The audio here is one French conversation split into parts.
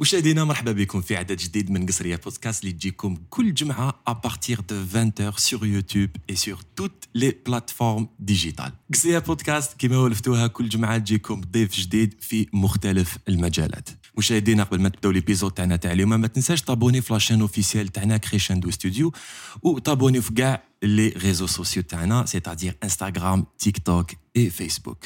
مشاهدينا مرحبا بكم في عدد جديد من قصرية بودكاست اللي تجيكم كل جمعة partir de 20h sur YouTube et sur toutes les plateformes digitales. قصرية بودكاست كما ولفتوها كل جمعة تجيكم ضيف جديد في مختلف المجالات. مشاهدينا قبل ما تبداو ليبيزود تاعنا تاع اليوم ما تنساش تابوني في لاشين اوفيسيال تاعنا كريشندو ستوديو وتابوني في كاع لي ريزو سوسيو تاعنا سيتادير انستغرام تيك توك et فيسبوك.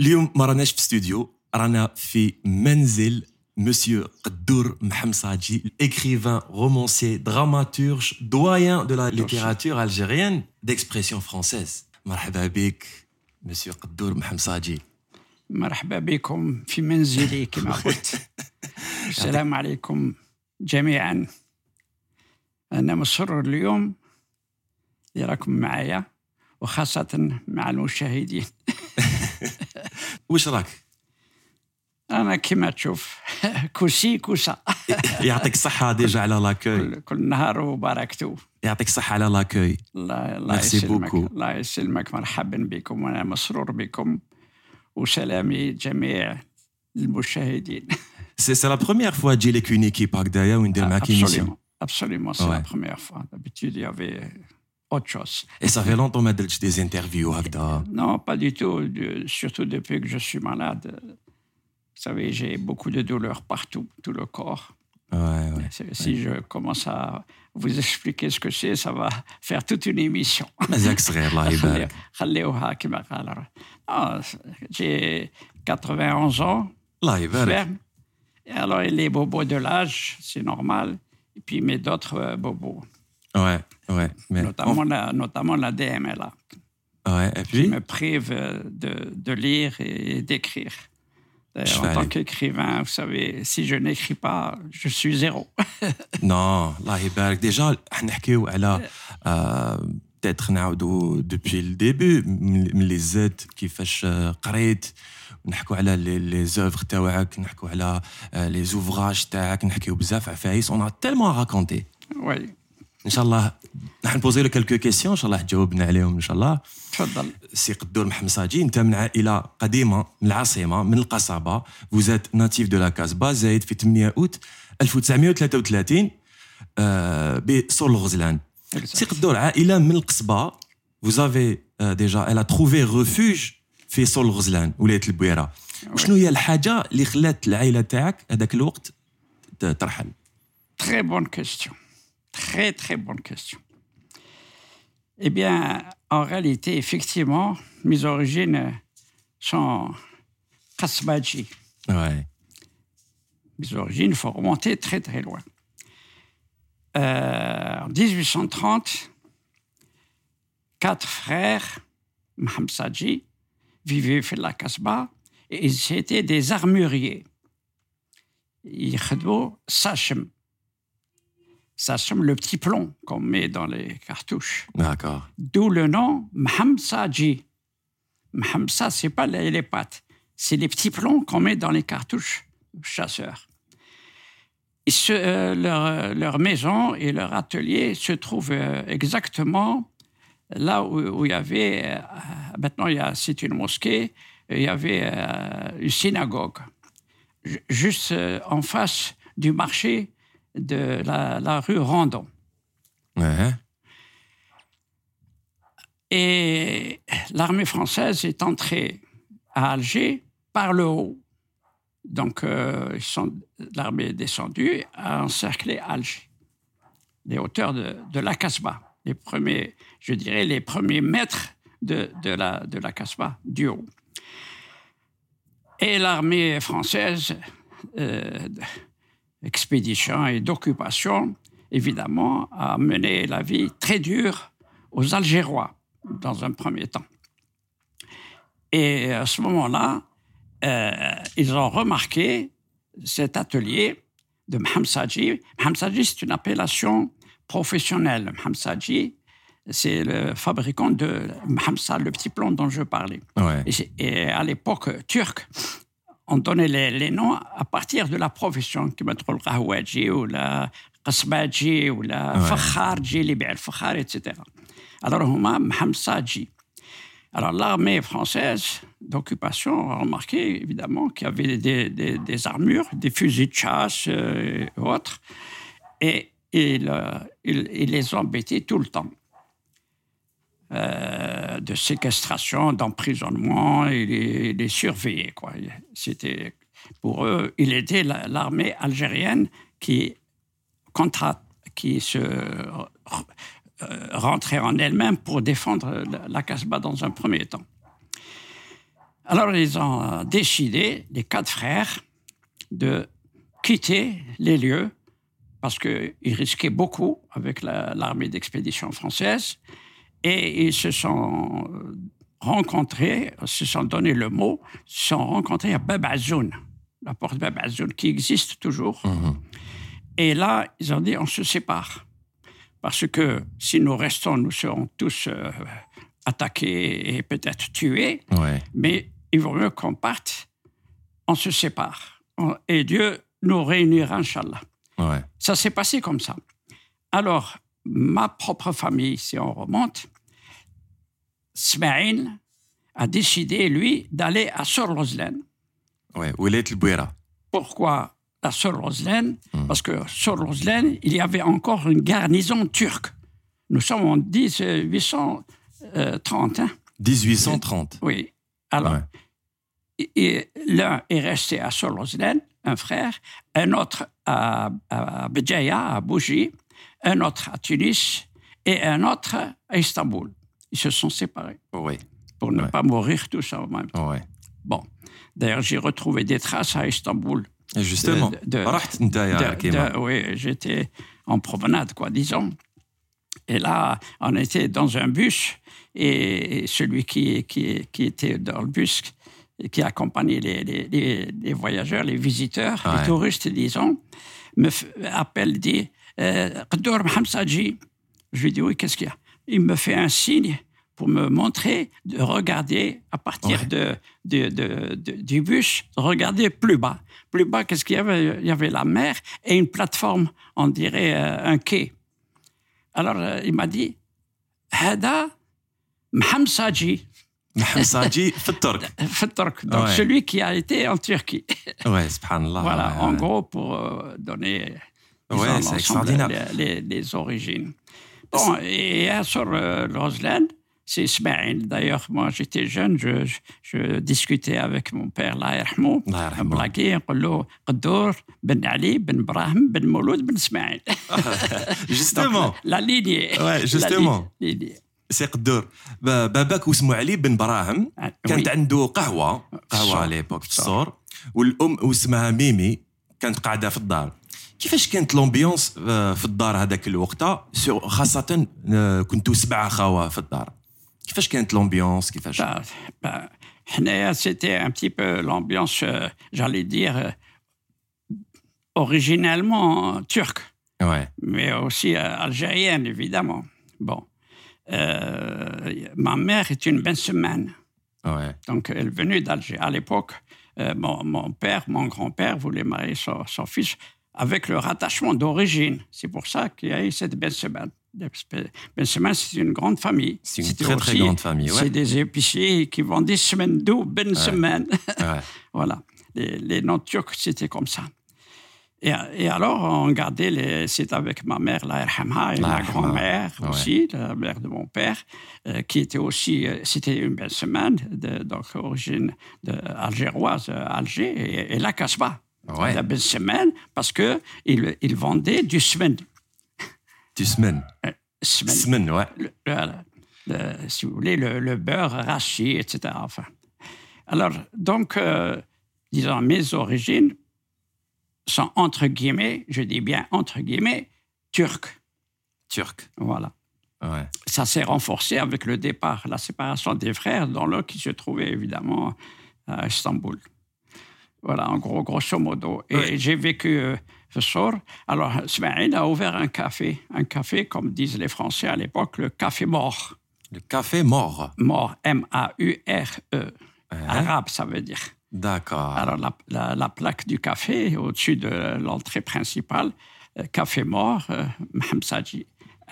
اليوم ما راناش في استوديو رانا في منزل مسيو قدور محمصاجي écrivain romancier dramaturge doyen de la littérature algérienne d'expression française. مرحبا بك مسيو قدور محمصاجي مرحبا بكم في منزلي كما قلت. السلام عليكم جميعا. أنا مسرور اليوم اللي راكم معايا وخاصة مع المشاهدين. واش راك أنا كما تشوف كوسي كوسا يعطيك الصحة ديجا على لاكوي كل, كل نهار وباركتو يعطيك الصحة على لاكوي الله الله يسلمك. الله يسلمك. مرحبا بكم. وأنا مسرور بكم. وسلامي جميع المشاهدين. سي سي لا بروميير فوا تجي لك اون ايكيب هكذايا وندير معاك ايميسيون Absolument, absolument, c'est la Ouais. première fois. D'habitude, il y avait Et ça fait longtemps que tu des interviews, Agda Non, pas du tout. Surtout depuis que je suis malade. Vous savez, j'ai beaucoup de douleurs partout, tout le corps. Ouais, ouais, si je commence à vous expliquer ce que c'est, ça va faire toute une émission. j'ai 91 ans. Ferme. Et alors, les bobos de l'âge, c'est normal. Et puis, mais d'autres euh, bobos. Ouais, ouais. Mais notamment, la, notamment la DMLA, Ouais, et qui puis me prive euh, de, de lire et d'écrire. D'ailleurs, Je vais en tant aller. qu'écrivain, vous savez, si je n'écris pas, je suis zéro. Non, الله يبارك ديجا حنحكيو على آه، peut-être نعاودو دوبي الديبي من لي زاد كيفاش آه، قريت نحكوا على لي لي زوفر تاعك نحكوا على آه، لي زوفراج تاعك نحكيو بزاف عفايس اون تيلمون راكونتي oui, ان شاء الله راح نبوزي له كلكو كيسيون ان شاء الله تجاوبنا عليهم ان شاء الله تفضل. سي قدور محمصاجي انت من عائله قديمة من العاصمة من القصبه فوزات ناتيف دو لا كازبا زايد في 8 أوت 1933 آه بسور الغزلان. سي قدور عائلة من القصبة. Euh, déjà elle a trouvé refuge في سور الغزلان ولاية البويرة. وشنو هي الحاجة اللي خلات العائلة تاعك هذاك الوقت ترحل؟ Très bonne question. Très, très bonne question. Eh bien, en réalité, effectivement, mes origines sont Kasbaji. ouais Mes origines, il faut remonter très, très loin. Euh, en 1830, quatre frères, Mohamed Sadji, vivaient à la Kasbah et ils étaient des armuriers. Ils faisaient Sachem. Sachem, le petit plomb qu'on met dans les cartouches. d'accord D'où le nom Mhamsaji. Mhamsa, c'est pas les, les pattes, c'est les petits plombs qu'on met dans les cartouches chasseurs. Et ce- euh, leur, leur maison et leur atelier se trouvent euh, exactement là où, il y avait, euh, maintenant c'est une mosquée, il y avait euh, une synagogue, Ju- juste euh, en face du marché de la, la rue Randon. ouais Et l'armée française est entrée à Alger par le haut. Donc, euh, l'armée est descendue, a encerclé Alger, les hauteurs de, de la Casbah, les premiers, je dirais, les premiers mètres de, de la, de la Casbah, du haut. Et l'armée française, euh, expédition et d'occupation, évidemment, a mené la vie très dure aux Algérois dans un premier temps. Et à ce moment-là, euh, ils ont remarqué cet atelier de. Mohamed Sadji, c'est une appellation professionnel, Mohamed Sadji, c'est le fabricant de Hamsa, le petit plomb dont je parlais. Ouais. Et, c'est- et à l'époque turque, on donnait les, les noms à partir de la profession, qui m'a trouvé le Rahouadji ou la Qasbadji ou la. Fakharji, les Fakhar, etc. Alors, Hamsadji. Alors, l'armée française d'occupation a remarqué, évidemment, qu'il y avait des, des- des armures, des fusils de chasse euh, et autres, et il les embêtait tout le temps. Euh, de séquestration, d'emprisonnement, il les, les surveillait. Quoi. C'était, pour eux, il la- l'armée algérienne qui, qui se rentrait en elle-même pour défendre la, Casbah dans un premier temps. Alors, ils ont décidé, les quatre frères, de quitter les lieux parce qu'ils risquaient beaucoup avec la- l'armée d'expédition française et ils se sont euh, rencontrés, se sont donné le mot, se sont rencontrés à Bab Azoun, la porte Bab Azoun qui existe toujours. Mhm. Et là, ils ont dit on se sépare. Parce que si nous restons, nous serons tous euh, attaqués et peut-être tués. Ouais. Mais il vaut mieux qu'on parte, on se sépare. Et Dieu nous réunira, Inch'Allah. Ouais. Ça s'est passé comme ça. Alors, ma propre famille, si on remonte, Smaïl a décidé, lui, d'aller à Sorlozlen. Ouais. Oulet el Bouira. Pourquoi à Sorlozlen Parce que Sorlozlen, il y avait encore une garnison turque. Nous sommes en 1830. hein. 1830. Oui. Alors, Ouais. et- et l'un est resté à Sorlozlen, un frère, un autre à, à Béjaïa, à Bougie, un autre à Tunis et un autre à Istanbul. Ils se sont séparés. Oui. Pour ne pas mourir tous en même temps. Ouais. Bon. D'ailleurs, j'ai retrouvé des traces à Istanbul. Justement. De, oui, j'étais en promenade, quoi, disons. Et là, on était dans un bus et celui qui, était dans le bus, qui accompagnait les, voyageurs, les visiteurs, les touristes, disons, me appelle, dit euh, Je lui dis Oui, qu'est-ce qu'il y a? il me fait un signe pour me montrer de regarder à partir ouais. de, de, du bus, regarder plus bas. Plus bas, qu'est-ce qu'il y avait? Il y avait la mer et une plateforme, on dirait euh, un quai. Alors, euh, il m'a dit, Hada Mhamsaji. Mhamsaji Fettork. Fettork, donc celui qui a été en Turquie. ouais, subhanallah. Voilà, en gros, pour euh, donner ouais, les, les, les origines. Bon, et sur euh, Roseland, c'est Ismaël. D'ailleurs, moi, j'étais jeune, je, je, je discutais avec mon père, là, يرحمه. blagué, له قدور بن علي بن براهم بن مولود بن اسماعيل. Justement. La lignée. Ouais, La justement. lignée. سي قدور باباك واسمه علي بن براهم كانت. عنده قهوة قهوة. على ليبوك في. الصور والأم واسمها ميمي كانت قاعدة في الدار كيفاش كانت لومبيونس آه، في الدار هذاك الوقت سو- خاصه آه، كنتوا سبعه خاوه في الدار كيفاش كانت لومبيونس كيفاش Ben, ben, حنايا, c'était un petit peu l'ambiance, euh, j'allais dire, euh, originellement turque. ouais mais aussi euh, algérienne, évidemment. Bon. Euh, ma mère est une Bensemane, ouais donc elle est venue d'Alger. À l'époque, euh, mon, mon père, mon grand-père voulait marier son, son fils avec le rattachement d'origine. C'est pour ça qu'il y a eu cette Bensemane. Bensemane, c'est une grande famille. C'est une très, très grande famille, ouais. C'est des épiciers qui vendaient semaine d'eau, Bensemane. ouais Voilà. Les, les noms turcs, c'était comme ça. Et, et alors, on gardait les. C'est avec ma mère, la Erhamha, et La ma grand-mère ouais. aussi, la mère de mon père, euh, qui était aussi. euh, C'était une belle semaine, de, donc origine de, algéroise, euh, Alger, et, et la Casbah. Ouais. La belle semaine, parce qu'ils il vendaient du semaine. tu semaine Euh, semaine. semaine ouais le- le- le- si vous voulez, le, le beurre arraché, etc. Enfin. Alors, donc, euh, disons, mes origines sont entre guillemets, je dis bien entre guillemets, turques. turc Voilà. ouais Ça s'est renforcé avec le départ, la séparation des frères, dans l'un qui se trouvait évidemment à Istanbul. Voilà, en gros, grosso modo. Et j'ai vécu euh, Fessor. Alors, Smaïl a ouvert un café. Un café, comme disent les Français à l'époque, le café mort. Le café mort. Mort, M-A-U-R-E. Hein? Arabe, ça veut dire. D'accord. Alors, la, la- la plaque du café, au-dessus de l'entrée principale, euh, café mort, euh, Mohamed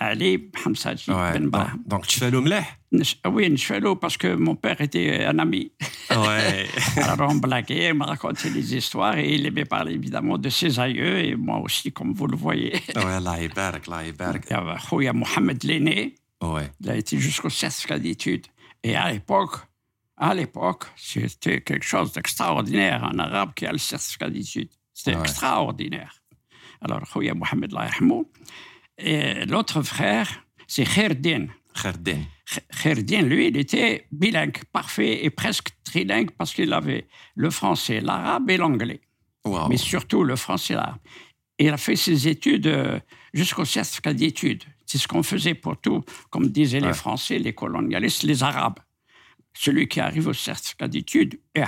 Sadji. Ali Mohamed Sadji Ouais. Ben Donc, Brahim. donc tu fais le mleh Nch- Oui, Nchfelo, parce que mon père était un ami. Ouais. Alors on blaguait, il me racontait des histoires et il aimait parler évidemment de ses aïeux et moi aussi, comme vous le voyez. ouais, Allah يبارك, Allah يبارك. Il y avait Khouya Mohamed l'aîné, Ouais. il a été jusqu'au certificat d'études. Et à l'époque, à l'époque, c'était quelque chose d'extraordinaire, un arabe qui a le certificat d'études. C'était Ouais. extraordinaire. Alors, Khouya Mohamed Allah yarhamou. et l'autre frère, c'est Kherdin. Kherdin. Kherdin, lui, il était bilingue, parfait et presque trilingue parce qu'il avait le français, l'arabe et l'anglais. Mais surtout le français et l'arabe. Il a fait ses études euh, jusqu'au certificat d'études. C'est ce qu'on faisait pour tout, comme disaient les Français, les colonialistes, les Arabes. Celui qui arrive au certificat d'études est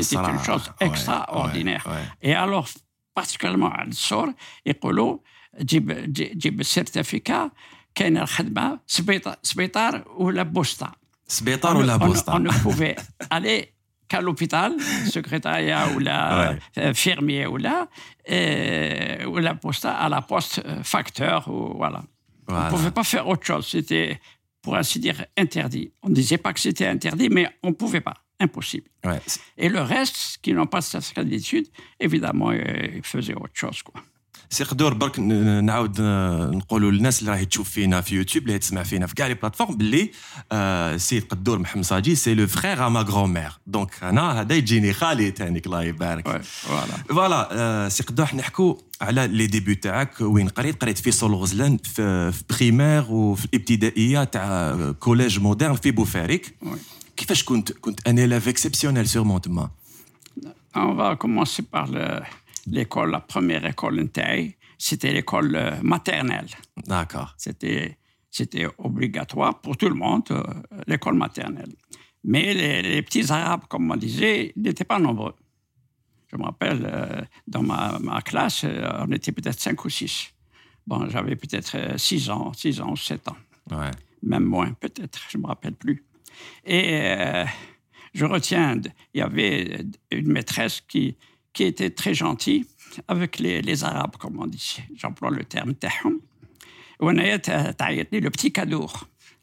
C'était une chose extraordinaire. Et alors, particulièrement Al-Sor et Polo, جيب جيب السيرتيفيكا كاين الخدمه سبيطار سبيطار ولا بوسطه سبيطار on, ولا on- بوسطة؟ on ne pouvait aller qu'à l'hôpital, secrétariat ou la Ouais. euh, fermier ou là, et- ou la poste à la poste euh, facteur ou voilà. Voilà. On ne pouvait pas faire autre chose. C'était, pour ainsi dire, interdit. On ne disait pas que c'était interdit, mais on ne pouvait pas. Impossible. Ouais. Et le reste, qui n'ont pas ce certificat d'études, évidemment, euh, ils faisaient autre chose. Quoi. سي قدور برك نعاود ن- نقولوا للناس اللي راهي تشوف فينا في يوتيوب اللي تسمع فينا في كاع لي بلاتفورم باللي آه سيد قدور محمد صاجي سي لو فخيغ ا ما غران مير دونك أنا هذا يجيني خالي تانيك الله يبارك. فوالا آه سي قدور نحكوا على لي ديبي تاعك وين قريت؟ قريت في سول غزلان في, في بريمير وفي الابتدائية تاع كوليج مودرن في بوفاريك. كيفاش كنت كنت ان élève اكسبسيونيل سيغمون تما On va commencer par le- l'école, la première école Intei, c'était l'école euh, maternelle. D'accord. C'était, c'était obligatoire pour tout le monde, euh, l'école maternelle. Mais les, petits Arabes, comme on disait, n'étaient pas nombreux. Je me rappelle, euh, dans ma, classe, on était peut-être cinq ou six. Bon, j'avais peut-être six ans, six ans ou sept ans. Ouais. Même moins, peut-être, je ne me rappelle plus. Et je retiens, il y avait une maîtresse qui, qui était très gentil avec les, Arabes, comme on dit. J'emploie le terme tahum. le petit cadeau.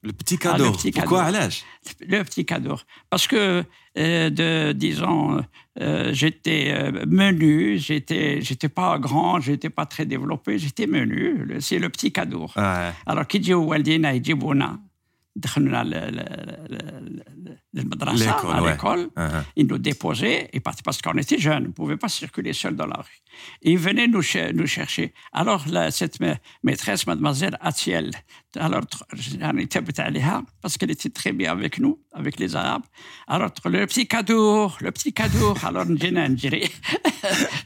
Le petit cadeau. Ah, le petit Le petit cadeau. Parce que, euh, de, disons, euh, j'étais euh, menu, j'étais, j'étais pas grand, j'étais pas très développé, j'étais menu. C'est le petit cadeau. Alors, qui dit Waldina, il dit Bouna madrasa, à l'école. Ouais. Ils nous déposaient, et parce, parce qu'on était jeunes, on ne pouvait pas circuler seul dans la rue. Ils venaient nous, chercher. Alors, cette maîtresse, mademoiselle Atiel, alors, parce qu'elle était très bien avec nous, avec les Arabes. Alors, le petit cadeau, le petit cadeau, alors, on dirait,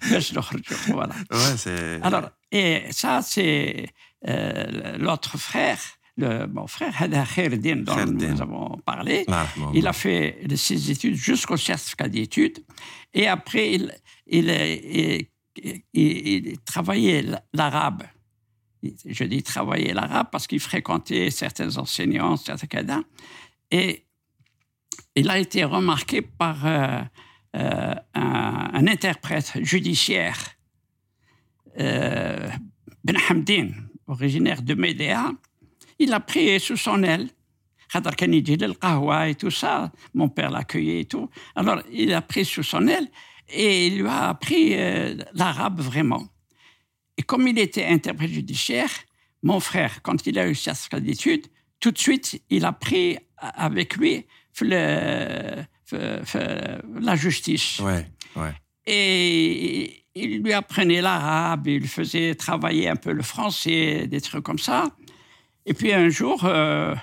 voilà. Ouais, c'est... Alors, et ça, c'est euh, l'autre frère le, mon frère, Hada Khairdin, dont Khairdin. nous avons parlé. Yarhamou. Il a fait ses études jusqu'au certificat d'études. Et après, il, il, il, il- il travaillait l'arabe. Je dis travailler l'arabe parce qu'il fréquentait certains enseignants, certains cadets. Et il a été remarqué par euh, euh, un, un interprète judiciaire, euh, Ben Hamdin, originaire de Médéa. Il a pris sous son aile. et tout ça, mon père l'accueillait et tout. Alors, il a pris sous son aile et il lui a appris euh, l'arabe vraiment. Et comme il était interprète judiciaire, mon frère, quand il a eu sa d'études, tout de suite, il a pris avec lui la justice. Ouais. Et il lui apprenait l'arabe, il faisait travailler un peu le français, des trucs comme ça. Et puis un jour, euh,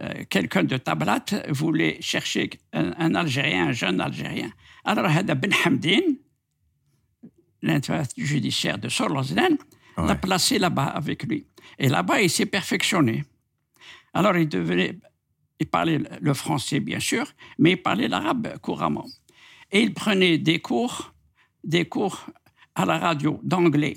euh, quelqu'un de Tablat voulait chercher un, un Algérien, un jeune Algérien. Alors, Hada Ben Hamdin, l'interprète judiciaire de Sorlozlen, l'a Ouais. placé là-bas avec lui. Et là-bas, il s'est perfectionné. Alors, il devenait, il parlait le français, bien sûr, mais il parlait l'arabe couramment. Et il prenait des cours des cours à la radio d'anglais.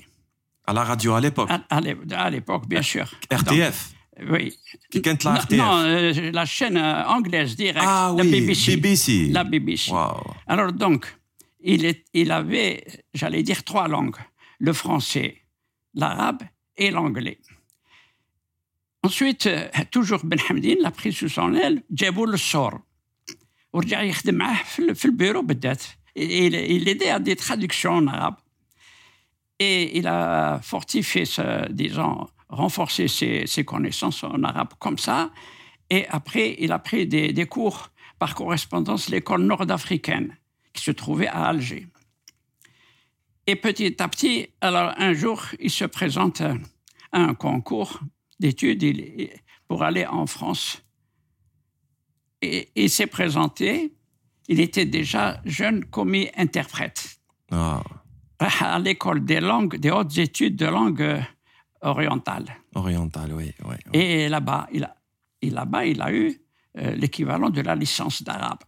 À la radio à l'époque À, à l'é- à l'époque, bien sûr. RTF Donc, oui. Qui كانت la Non, RTF non, euh, la chaîne euh, anglaise directe, Ah la oui, BBC. BBC. La BBC. Waouh. Alors donc, il, est, il avait, j'allais dire, trois langues. Le français, l'arabe et l'anglais. Ensuite, euh, toujours Ben Hamdin l'a pris sous son aile, جابوا له الصور. ورجع يخدم معاه في ال- في البيرو بالذات. Il, il aidait à des traductions en arabe. Et il a fortifié, disons, renforcé ses, connaissances en arabe comme ça. Et après, il a pris des, cours par correspondance à l'école nord-africaine qui se trouvait à Alger. Et petit à petit, alors un jour, il se présente à un concours d'études pour aller en France. Et il s'est présenté. Il était déjà jeune commis interprète Ah, à l'école des langues, des hautes études de langue euh, orientale. oriental, oui. oui, oui. Et là-bas, il a, et là-bas, il a eu euh, l'équivalent de la licence d'arabe.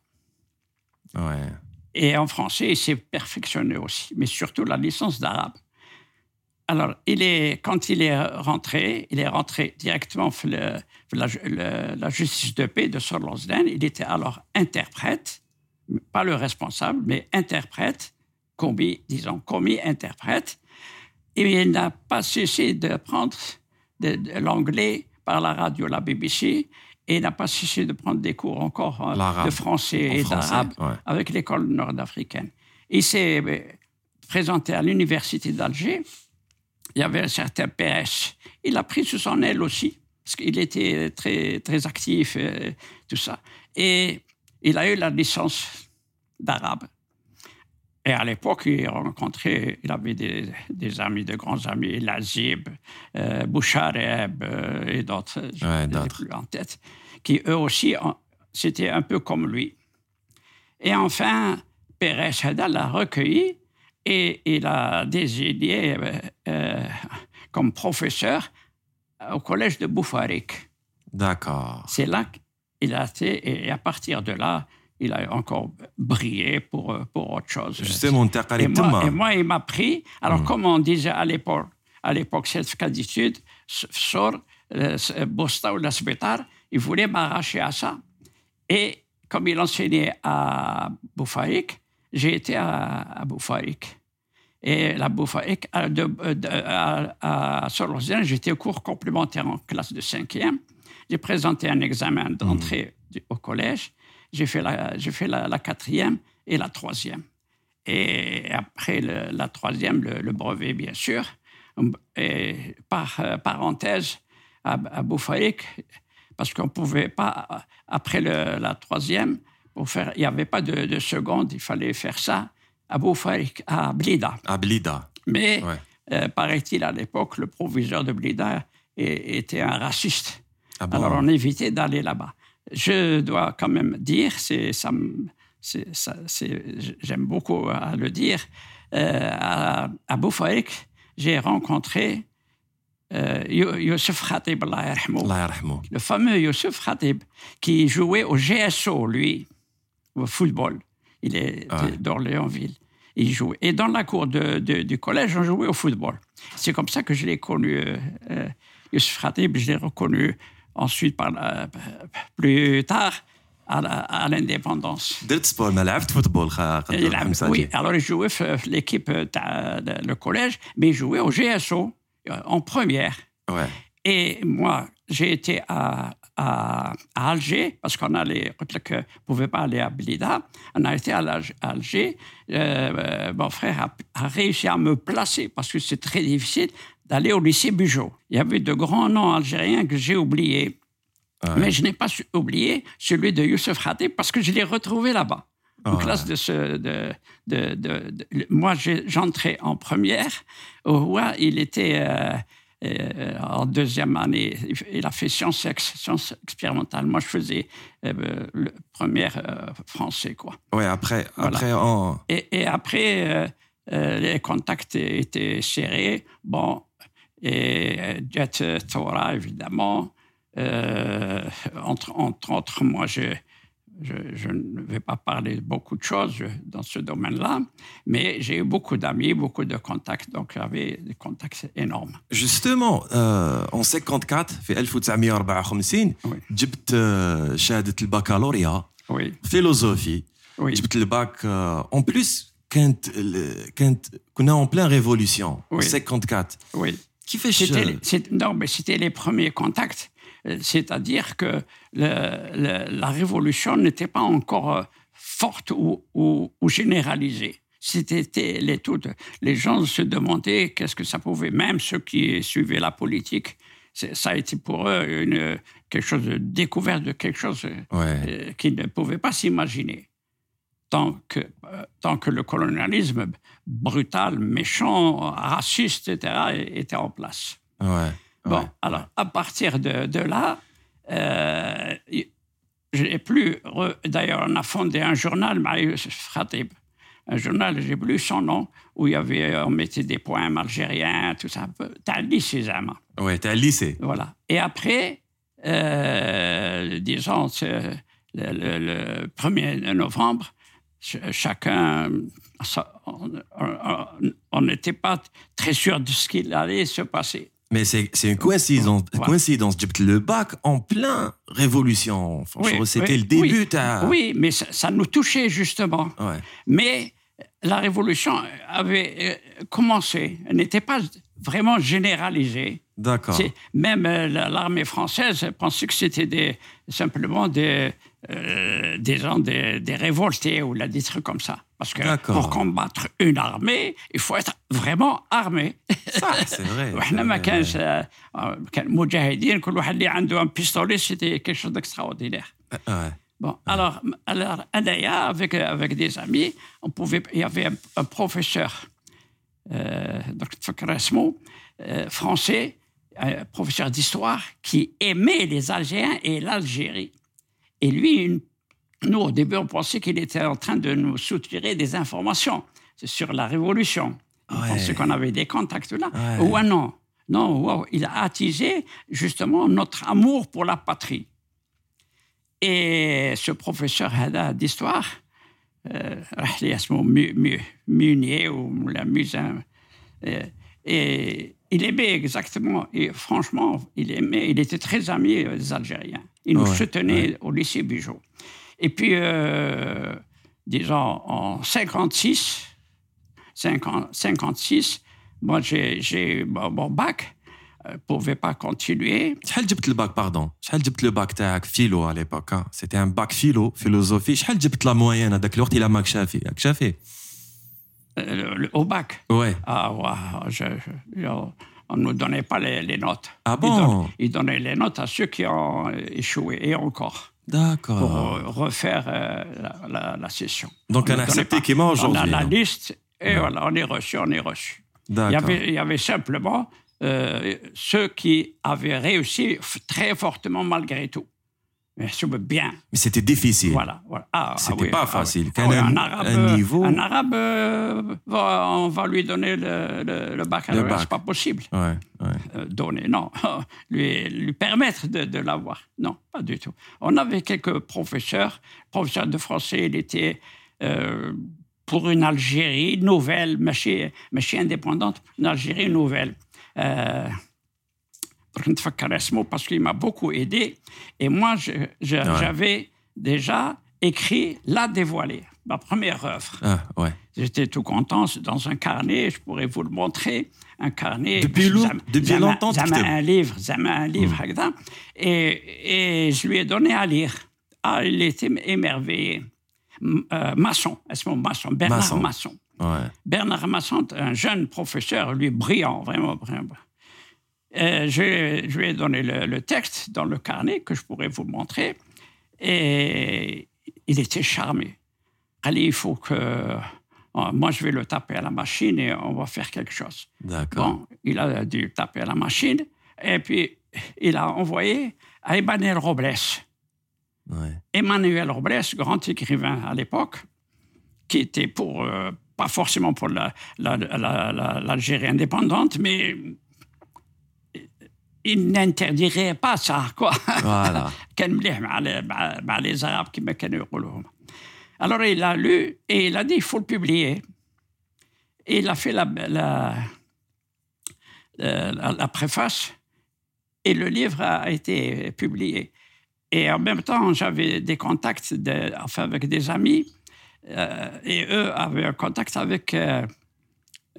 Ouais. Et en français, il s'est perfectionné aussi, mais surtout la licence d'arabe. Alors, il est, quand il est rentré, il est rentré directement pour la, la justice de paix de Sorlosden. Il était alors interprète, pas le responsable, mais interprète, commis, disons, commis interprète. Et il n'a pas cessé de prendre de, de l'anglais par la radio, la BBC, et il n'a pas cessé de prendre des cours encore euh, de français En et d'arabe ouais. avec l'école nord-africaine. Il s'est euh, présenté à l'université d'Alger. Il y avait un certain PS. Il l'a pris sous son aile aussi, parce qu'il était très, très actif, euh, tout ça. Et il a eu la licence d'arabe. Et à l'époque, il rencontrait, il avait des, des amis, de grands amis, Lazib, euh, Bouchareb euh, et d'autres, Ouais, d'autres. plus en tête, qui eux aussi, c'était un peu comme lui. Et enfin, Pérez Heda l'a recueilli et il a désigné euh, comme professeur au collège de Boufarik. D'accord. C'est là qu'il a été, et à partir de là, il a encore brillé pour, euh, pour autre chose. Justement, Et moi, et moi, il m'a pris. Alors, comme on disait à l'époque, à l'époque, certificat d'études, sort, Bosta ou il voulait m'arracher à ça. Et comme il enseignait à Boufaïk, j'ai été à, à Boufaïk. Et la Boufaïk, à, de, de- à, à j'étais au cours complémentaire en classe de cinquième. J'ai présenté un examen d'entrée du- au collège. J'ai fait, la, j'ai fait la, la quatrième et la troisième. Et après le- la troisième, le, le brevet, bien sûr. Et par euh, parenthèse, à, à Boufaïk, parce qu'on ne pouvait pas, après le- la troisième, pour faire, il n'y avait pas de, de seconde, il fallait faire ça à Boufaïk, à Blida. À Blida. Mais, Ouais. euh, paraît-il, à l'époque, le proviseur de Blida était un raciste. Ah bon Alors on évitait d'aller là-bas. Je dois quand même dire, c'est, ça, ça- j'aime beaucoup à le dire, euh, à, à Boufaïk, j'ai rencontré euh, Yo- Youssef Khatib, le fameux Youssef Khatib, qui jouait au GSO, lui, au football. Il est Ah. d'Orléansville. Il jouait. Et dans la cour de- de- du collège, on jouait au football. C'est comme ça que je l'ai connu, euh, euh, Youssef Khatib. Je l'ai reconnu ensuite, par la- plus tard, à la- à l'indépendance. درت سبور ما لعبت فوتبول خا Il قدر a- حمزة oui, alors il jouait في l'équipe euh, تاع le collège, mais il jouait au GSO euh, en première. Ouais. Et moi, j'ai été à, à, à Alger, parce qu'on allait, on ne pouvait pas aller à Blida. On a été à l'Alge- à Alger. Euh, euh, mon frère a, a réussi à me placer, parce que c'est très difficile, d'aller au lycée Bugeaud. Il y avait de grands noms algériens que j'ai oubliés. Mais je n'ai pas oublié celui de Youssef Khatib, parce que je l'ai retrouvé là-bas. En Ouais. classe de ce. De, de, de- de- moi, j'entrais en première. Au roi, il était euh, euh, en deuxième année. Il- a fait sciences, sciences expérimentales. Moi, je faisais euh, le première euh, français, quoi. Ouais, après, Voilà. après on... Et, et après, les contacts étaient serrés. Bon, et euh, Jet Torah, évidemment. Euh, entre, entre autres, moi, je, je, je ne vais pas parler de beaucoup de choses dans ce domaine-là, mais j'ai eu beaucoup d'amis, beaucoup de contacts, donc j'avais des contacts énormes. Justement, euh, en 54 في 1954 Oui. جبت آه، شهادة البكالوريا Oui, فيلوزوفي oui, جبت الباك اون بليس كانت ال- كانت كنا اون بلان ريفولوسيون Oui. 54 oui. C'était, Non, mais c'était les premiers contacts. Euh, c'est-à-dire que la révolution n'était pas encore euh, forte ou, généralisée. C'était les toutes. Les gens se demandaient qu'est-ce que ça pouvait, même ceux qui suivaient la politique. Ça a été pour eux une, quelque chose de découverte de quelque chose euh, qu'ils ne pouvaient pas s'imaginer. Tant que, euh, tant que le colonialisme brutal, méchant, raciste, etc., était en place. Ouais. Bon, ouais. alors, à partir de, de là, euh, je n'ai plus. D'ailleurs, on a fondé un journal, Maïs Khatib, un journal, j'ai plus son nom, où il y avait, on mettait des poèmes algériens, tout ça. T'as lu ces amants. Ouais, t'es à lycée. Voilà. Et après, euh, disons, le, le- le 1er novembre, chacun, euh, on n'était pas très sûr de ce qu'il allait se passer. Mais c'est une coïncidence, coïncidence. Le bac en plein révolution. Oui, C'était le début. Oui, oui mais ça, nous touchait justement. Mais la révolution avait euh, commencé, Elle n'était pas vraiment généralisée. D'accord. Même euh, l'armée française pensait que c'était simplement des, euh, des gens, des, des révoltés ou là, des trucs comme ça. Parce que D'accord. pour combattre une armée, il faut être vraiment armé. Ça, c'est vrai. وإحنا ما c'est كانش vrai. آه، آه، كان مجاهدين كل واحد اللي عنده un pistolet c'était quelque chose d'extraordinaire. Ouais. Bon, alors, alors Anaya, avec, avec des amis, on pouvait, il y avait un, un professeur, euh, donc, تفكر اسمه, euh, français, un professeur d'histoire, qui aimait les Algériens et l'Algérie. Et lui, nous, au début, on pensait qu'il était en train de nous soutirer des informations sur la Révolution. On pensait qu'on avait des contacts là. Ouais. Ou non. Non, il a attisé justement notre amour pour la patrie. Et ce professeur d'histoire, euh, Munier ou la Musin, euh, et il aimait exactement, et franchement, il aimait, il était très ami des Algériens. Il nous Ouais, soutenait au lycée Bijou. Et puis, euh, disons, en 56, 50 56, moi j'ai j'ai eu mon mon bac, ne pouvais pas continuer. شحال جبت الباك باردون شحال جبت لو باك تاعك فيلو على ليبوك سيتي ان باك فيلو فيلوزوفي شحال جبت لا موين هذاك الوقت الى ماك شافي راك شافي euh, le- au bac. Ouais. Ah, ouais, je- je- on ne nous donnait pas les, les notes. Ah Ils bon? don- Ils, donnaient les notes à ceux qui ont échoué, et encore, pour D'accord. euh, refaire euh, la, la- la session. Donc, On donnait accepté mort On a aujourd'hui, la liste, et voilà, on est reçu, on est reçu. Il y D'accord. avait, il y avait simplement euh, ceux qui avaient réussi très fortement malgré tout. Mais c'est bien. Mais c'était difficile. Voilà, voilà. Ah, C'était ah oui, pas ah facile. Oui, un- un arabe, un niveau- un arabe, euh, va- on va lui donner le, le, le baccalauréat, Le bac. c'est pas possible. Ouais, ouais. Euh, donner, non. lui, lui permettre de, de l'avoir. Non, pas du tout. On avait quelques professeurs. Professeur de français, il était euh, pour une Algérie nouvelle, mais chez indépendante, une Algérie nouvelle. Parce qu'il m'a beaucoup aidé. Et moi, j'avais déjà écrit La dévoilée, ma première œuvre. Ah, ouais. J'étais tout content, c'est dans un carnet, je pourrais vous le montrer, un carnet. Depuis, lou, depuis longtemps, ça un livre, ça un livre, mmh. et, et, je lui ai donné à lire. Ah, il était émerveillé. Euh, Masson, à ce moment, Masson, Bernard Masson. Masson. Bernard Masson, un jeune professeur, lui brillant, vraiment brillant. Euh, je, je lui ai donné le, le texte dans le carnet que je pourrais vous montrer. Et il était charmé. Allez, il faut que. euh, Moi, je vais le taper à la machine et on va faire quelque chose. D'accord. Bon, il a dû taper à la machine. Et puis, il a envoyé à Emmanuel Robles. Ouais. Emmanuel Robles, grand écrivain à l'époque, qui était pour, euh, pas forcément pour la- la- la- la- l'Algérie indépendante, mais il n'interdirait pas ça, quoi. Voilà. Hein, ben, ben, les Arabes qui me Alors il a lu et il a dit il faut le publier. Et il a fait la, la, euh, préface et le livre a été publié. Et en même temps, j'avais des contacts enfin, avec des amis euh, et eux avaient un contact avec euh,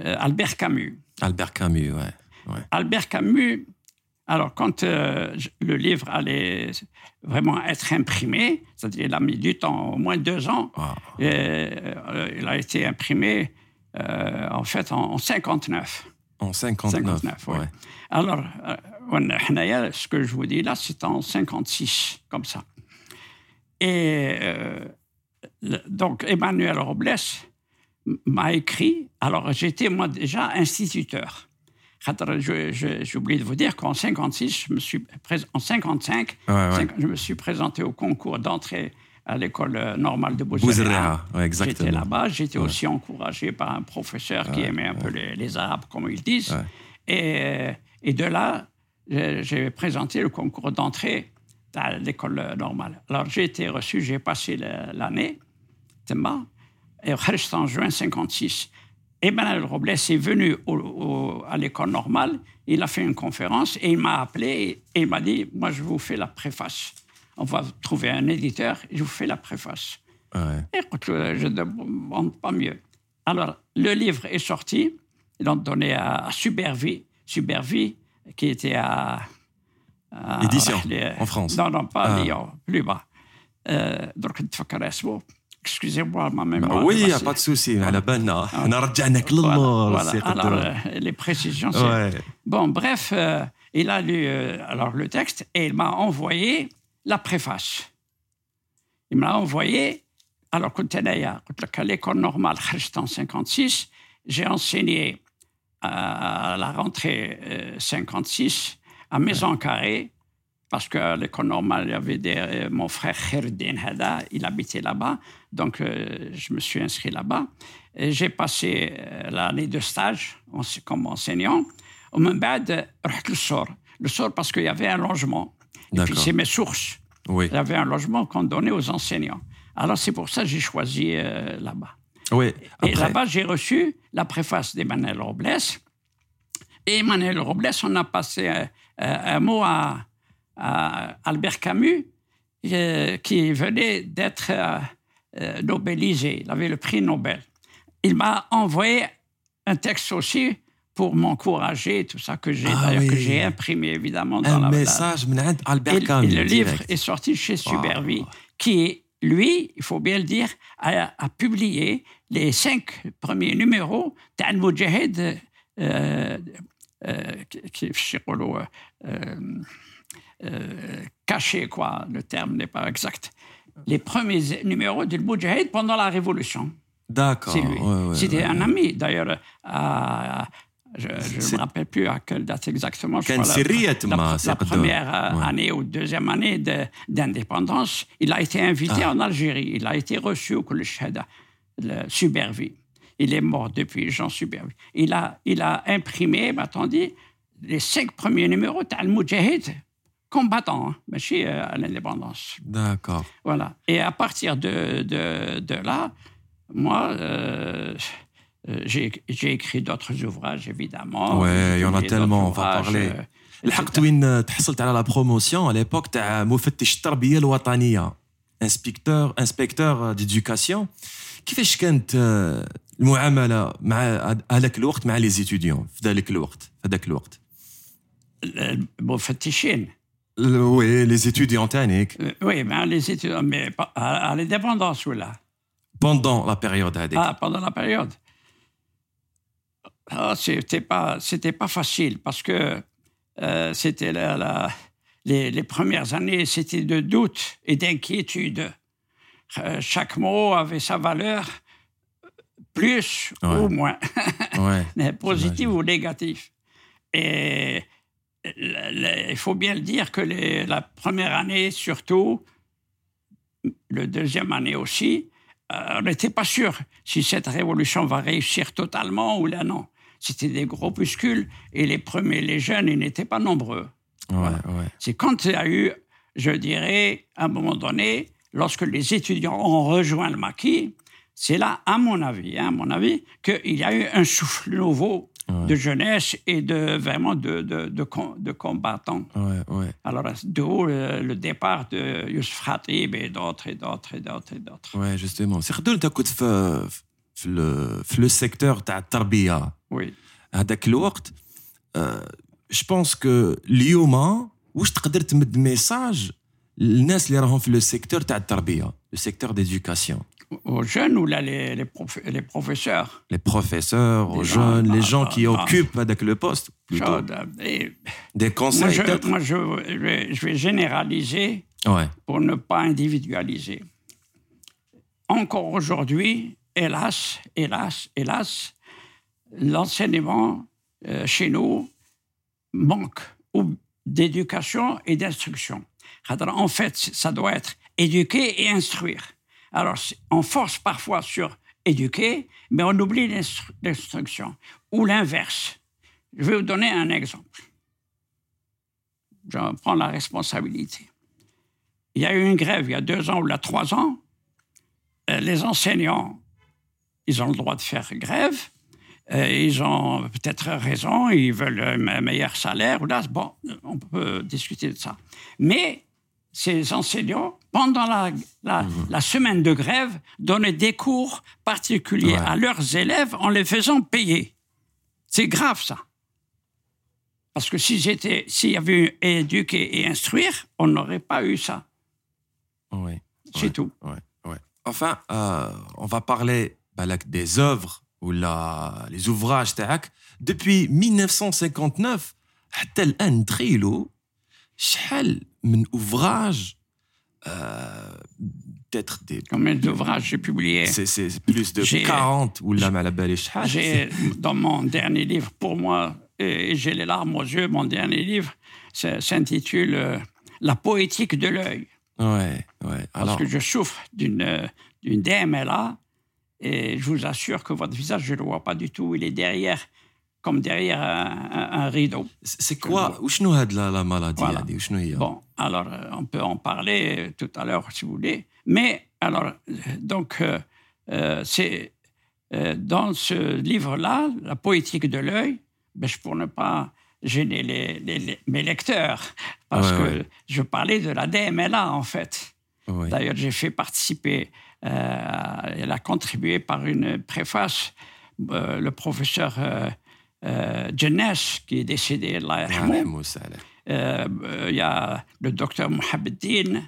Albert Camus. Albert Camus, ouais. ouais. Albert Camus alors, quand euh, le livre allait vraiment être imprimé, c'est-à-dire il a mis du temps, au moins deux ans, ah. euh, il a été imprimé euh, en fait en, en, 59. En 59, 59 Alors, ce que je vous dis là, c'est en 56, comme ça. Et donc, Emmanuel Robles m'a écrit, alors j'étais moi déjà instituteur j'ai oublié de vous dire qu'en 56, je me suis 55, je me suis présenté au concours d'entrée à l'école normale de Bouzerrea. Ouais, j'étais là-bas, j'étais aussi encouragé par un professeur qui aimait un peu les, les, Arabes, comme ils disent. Et, de là, j'ai présenté le concours d'entrée à l'école normale. Alors j'ai été reçu, j'ai passé l'année, et reste en juin 56. Emmanuel Robles est venu à l'école normale, il a fait une conférence et il m'a appelé et il m'a dit Moi, je vous fais la préface. On va trouver un éditeur je vous fais la préface. Ah ouais. Écoute, euh, je ne demande pas mieux. Alors, le livre est sorti, ils l'ont donné à Supervi, qui était à. à Édition, en France. Non, non, pas à. Lyon, plus bas. Euh, donc, Excusez-moi, ma mémoire. Bah oui, il n'y a pas de souci. Ah. Hein. Ah. On a rajouté voilà, Alors, euh, les précisions, c'est. Bon, bref, euh, il a lu euh, alors, le texte et il m'a envoyé la préface. Il m'a envoyé. Alors, quand à l'école normale, en 56, j'ai enseigné à la rentrée 56 à Maison Carrée, parce que l'école normale, il y avait mon frère Kherdin Hada, il habitait là-bas. Donc, euh, je me suis inscrit là-bas. J'ai passé euh, l'année de stage en, comme enseignant. le sort. Le sort parce qu'il y avait un logement. Et puis, c'est mes sources. Oui. Il y avait un logement qu'on donnait aux enseignants. Alors, c'est pour ça que j'ai choisi euh, là-bas. Oui. Et là-bas, j'ai reçu la préface d'Emmanuel Robles. Et Emmanuel Robles, on a passé un mot à Albert Camus, qui venait d'être euh, Nobelisé, il avait le prix Nobel. Il m'a envoyé un texte aussi pour m'encourager, tout ça que j'ai ah que j'ai imprimé évidemment dans un la message la... Albert et, Camus, et le livre est sorti chez wow. Supervi, qui lui, il faut bien le dire, a, publié les cinq premiers numéros d'Al Mujahid, euh, euh, qui est euh, euh, caché quoi, le terme n'est pas exact les premiers numéros du Moudjahid pendant la Révolution. D'accord. C'était un ami, d'ailleurs. Euh, je ne me rappelle plus à quelle date exactement. Je crois, la, la, la, première euh, année ou deuxième année d'indépendance, il a été invité en Algérie. Il a été reçu au Collège le Subervi. Il est mort depuis, Jean Subervi. Il a, il a imprimé, m'a-t-on dit, les cinq premiers numéros de Al-Mujahid combattant, hein, mais chez, euh, à l'indépendance. D'accord. Voilà. Et à partir de, de, de là, moi, euh, euh, j'ai j'ai écrit d'autres ouvrages, évidemment. Ouais, il y en a J'ai tellement, on d'autres va ouvrages, parler. euh, لحقت وين تحصلت على لا بروموسيون على ليبوك تاع مفتش التربيه الوطنيه انسبكتور انسبكتور ديدوكاسيون كيفاش كانت آه، المعامله مع هذاك الوقت مع لي زيتيديون في ذلك الوقت في هذاك الوقت المفتشين. oui, les études antéaniques. Euh, oui, mais les études, mais à, à l'indépendance, là. Pendant la période AD. Ah, pendant la période. Ah, c'était pas, c'était pas facile parce que euh, c'était la, les, les, premières années, c'était de doute et d'inquiétude. Euh, chaque mot avait sa valeur, plus ou moins, ouais, positif ou négatif. Et il faut bien le dire que les- la première année, surtout, le deuxième année aussi, euh, on n'était pas sûr si cette révolution va réussir totalement ou là non. C'était des groupuscules et les premiers, les jeunes, ils n'étaient pas nombreux. Ouais, Voilà. ouais. C'est quand il y a eu, je dirais, à un moment donné, lorsque les étudiants ont rejoint le maquis, c'est là, à mon avis, hein, à mon avis, qu'il y a eu un souffle nouveau de jeunesse et de vraiment de, de, de, com- de combattants. Ouais, ouais. Alors, d'où le, le départ de Youssef Khatib et d'autres et d'autres et d'autres et d'autres. Ouais, justement. سي خدول انت كنت في في ال- في لو سيكتور تاع التربيه Oui. هذاك الوقت جو بونس كو اليوم واش تقدر تمد ميساج للناس اللي راهم في لو سيكتور تاع التربيه لو سيكتور ديدوكاسيون aux jeunes ou là, les, les, les professeurs? Les professeurs, aux jeunes, les ah, gens qui ah, ah. occupent le poste, plutôt. Hein, Des conseils, Moi, je, vais, généraliser pour ne pas individualiser. Encore aujourd'hui, hélas, hélas, hélas, l'enseignement euh, chez nous manque d'éducation et d'instruction. En fait, ça doit être éduquer et instruire. Alors, on force parfois sur éduquer, mais on oublie l'instru- l'instruction. Ou l'inverse. Je vais vous donner un exemple. J'en prends la responsabilité. Il y a eu une grève il y a deux ans ou a trois ans. Euh, Les enseignants, ils ont le droit de faire grève. Euh, ils ont peut-être raison, ils veulent un meilleur salaire. là, Bon, on peut discuter de ça. Mais ces enseignants, pendant la, la, la semaine de grève, donnaient des cours particuliers Ouais. à leurs élèves en les faisant payer. C'est grave, ça. Parce que si j'étais, s'il y avait eu éduquer et instruire, on n'aurait pas eu ça. ouais C'est Ouais. tout. Ouais, ouais. Enfin, euh, on va parler بالك, des œuvres ou la, les ouvrages تاعك depuis 1959 حتى الآن تخيلوا شحال من ouvrages euh, euh, peut-être des... Combien d'ouvrages j'ai publiés C'est plus de 40, Oulama la J'ai, dans mon dernier livre, pour moi, et j'ai les larmes aux yeux, mon dernier livre s'intitule euh, La poétique de l'œil. Ouais, ouais. Alors... Parce que je souffre d'une d'une DMLA, et je vous assure que votre visage, je ne le vois pas du tout, il est derrière comme derrière un, rideau. C'est quoi la, maladie voilà. Bon, alors euh, on peut en parler euh, tout à l'heure si vous voulez. Mais alors, euh, donc, c'est dans ce livre-là, La poétique de l'œil, ben, pour ne pas gêner les, mes lecteurs, parce que je parlais de la DMLA en fait. D'ailleurs, j'ai fait participer, euh, elle a contribué par une préface, le professeur euh, Jeunesse qui est décédé, il euh, euh, y a le docteur Mohabeddin,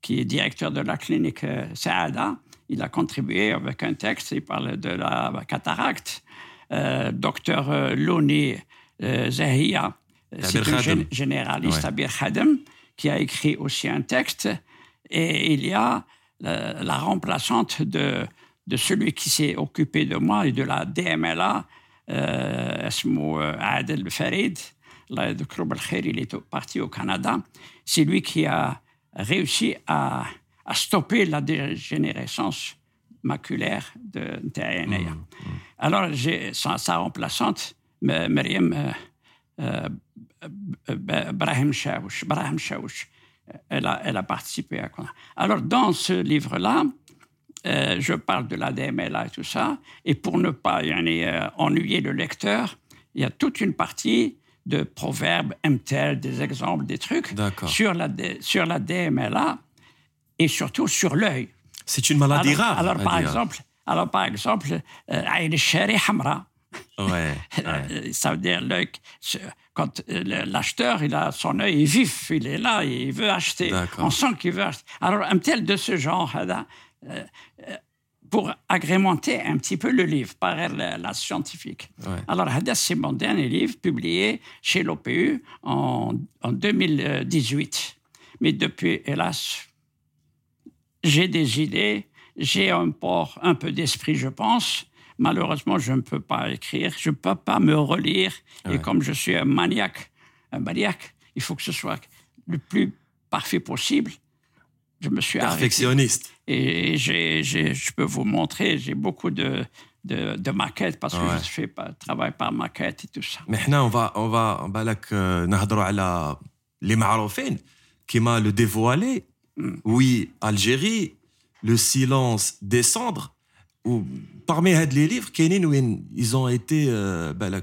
qui est directeur de la clinique euh, Saada. Il a contribué avec un texte, il parle de la cataracte. Euh, docteur Loni euh, Zahia, c'est un généraliste, ouais. Abir Khadem, qui a écrit aussi un texte. Et il y a la, la remplaçante de, de celui qui s'est occupé de moi et de la DMLA, اسمه Adel Farid. Allah يذكره بالخير, il est parti au Canada. C'est lui qui a réussi à, à stopper la dégénérescence maculaire de نتاعي عينيا. Alors, j'ai sa, sa remplaçante, M- Myriam euh, euh, B- Brahim Chaouch. Brahim Chaouch. Elle a, elle a participé à quoi. Alors, dans ce livre-là, euh, je parle de l'ADMLA et tout ça, et pour ne pas euh, ennuyer le lecteur, il y a toute une partie de proverbes, MTL, des exemples, des trucs sur la, sur la DMLA et surtout sur l'œil. C'est une maladie rare. Alors, par exemple, alors par exemple, euh, Hamra. Ouais, ouais. Ça veut dire l'œil. quand l'acheteur, il a son œil vif, il est là, il veut acheter. On sent qu'il veut acheter. Alors un tel de ce genre, hein, euh, euh, pour agrémenter un petit peu le livre par la, scientifique. Alors, Hadass, c'est mon dernier livre publié chez l'OPU en, en 2018. Mais depuis, hélas, j'ai des idées, j'ai un, un peu d'esprit, je pense. Malheureusement, je ne peux pas écrire, je ne peux pas me relire. Et comme je suis un maniaque, un maniaque, il faut que ce soit le plus parfait possible Je me suis arrêté. perfectionniste Et j'ai, j'ai- je peux vous montrer, j'ai beaucoup de, de, de maquettes parce que Ouais. je fais pas, travaille par maquette et tout ça. Mais حنا on va on va بالك euh, نهضروا على les Marocains, qui m'a le dévoilé. Oui, Algérie, le silence des cendres. Ou parmi les livres, ils ont été euh, ben,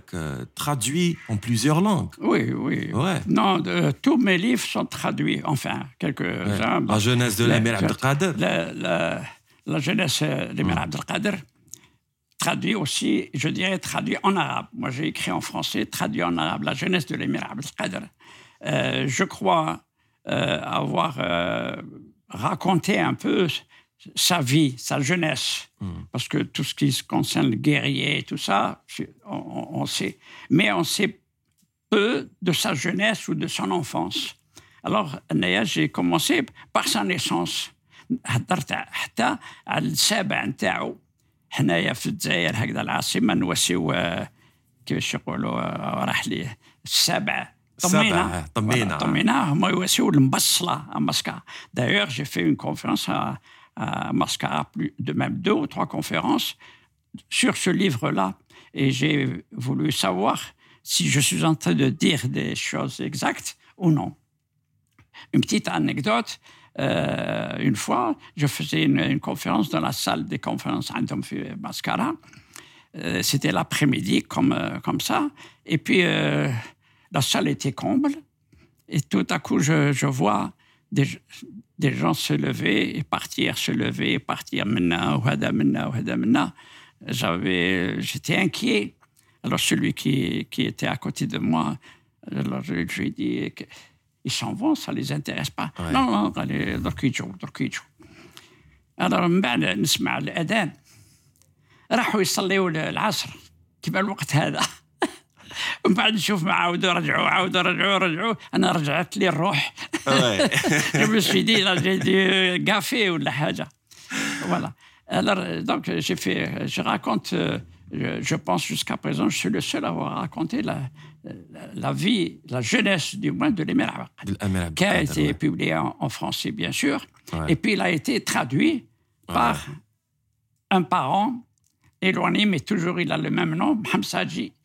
traduits en plusieurs langues. Oui, oui. Ouais. Non, de- tous mes livres sont traduits, enfin, quelques-uns. La jeunesse de l'Amir La- Abdelkader. La, la- la jeunesse de l'Emir Abdelkader, traduit aussi, je dirais traduit en arabe. Moi, j'ai écrit en français, traduit en arabe, la jeunesse de l'Emir Abdelkader. Euh, je crois euh, avoir raconté un peu sa vie, sa jeunesse, parce que tout ce qui se concerne le guerrier et tout ça, c'est- on, on- on sait. Mais on sait peu de sa jeunesse ou de son enfance. Alors, أنايا, j'ai commencé par sa naissance. هدرت حتى على السابع نتاعو حنايا في الجزائر هكذا العاصمه نوسيو آه، كيفاش يقولوا آه، راح لي السابع السابع، طمينه طمينة. Voilà, طمينه هما يوسيو المبصله à Mascara. D'ailleurs, j'ai fait une conférence à, Mascara, plus de même deux ou trois conférences sur ce livre-là. Et j'ai voulu savoir si je suis en train de dire des choses exactes ou non. Une petite anecdote. euh, une fois, je faisais une, conférence dans la salle des conférences à Mascara. Euh, C'était l'après-midi, comme, euh, comme ça. Et puis, la salle était comble. Et tout à coup, je, je vois des, des gens se lever et partir, se lever et partir. Maintenant, ouhada, maintenant, ouhada, maintenant. J'avais, j'étais inquiet. Alors, celui qui, qui était à côté de moi, alors je, je lui ai dit que- ils s'en vont, ça ne les intéresse pas. Ouais. Non, non, allez, درك يجوا درك يجوا. Alors, من بعد نسمع الأذان راحوا يصليوا العصر كيما الوقت هذا ومن بعد نشوف ما عاودوا رجعوا عاودوا رجعوا رجعوا انا رجعت لي الروح Ouais. je me suis dit là j'ai dû gaffer ولا حاجه voilà alors euh, donc j'ai fait je raconte euh, je, je pense jusqu'à présent je suis le seul à avoir raconté la, la, la vie la jeunesse du moins de l'émir Abdelkader الأمير qui a Abdelkader, été ouais. publié en, en français, bien sûr. Ouais. Et puis, il a été traduit par un parent éloigné, mais toujours il a le même nom, Mohamed Sadji.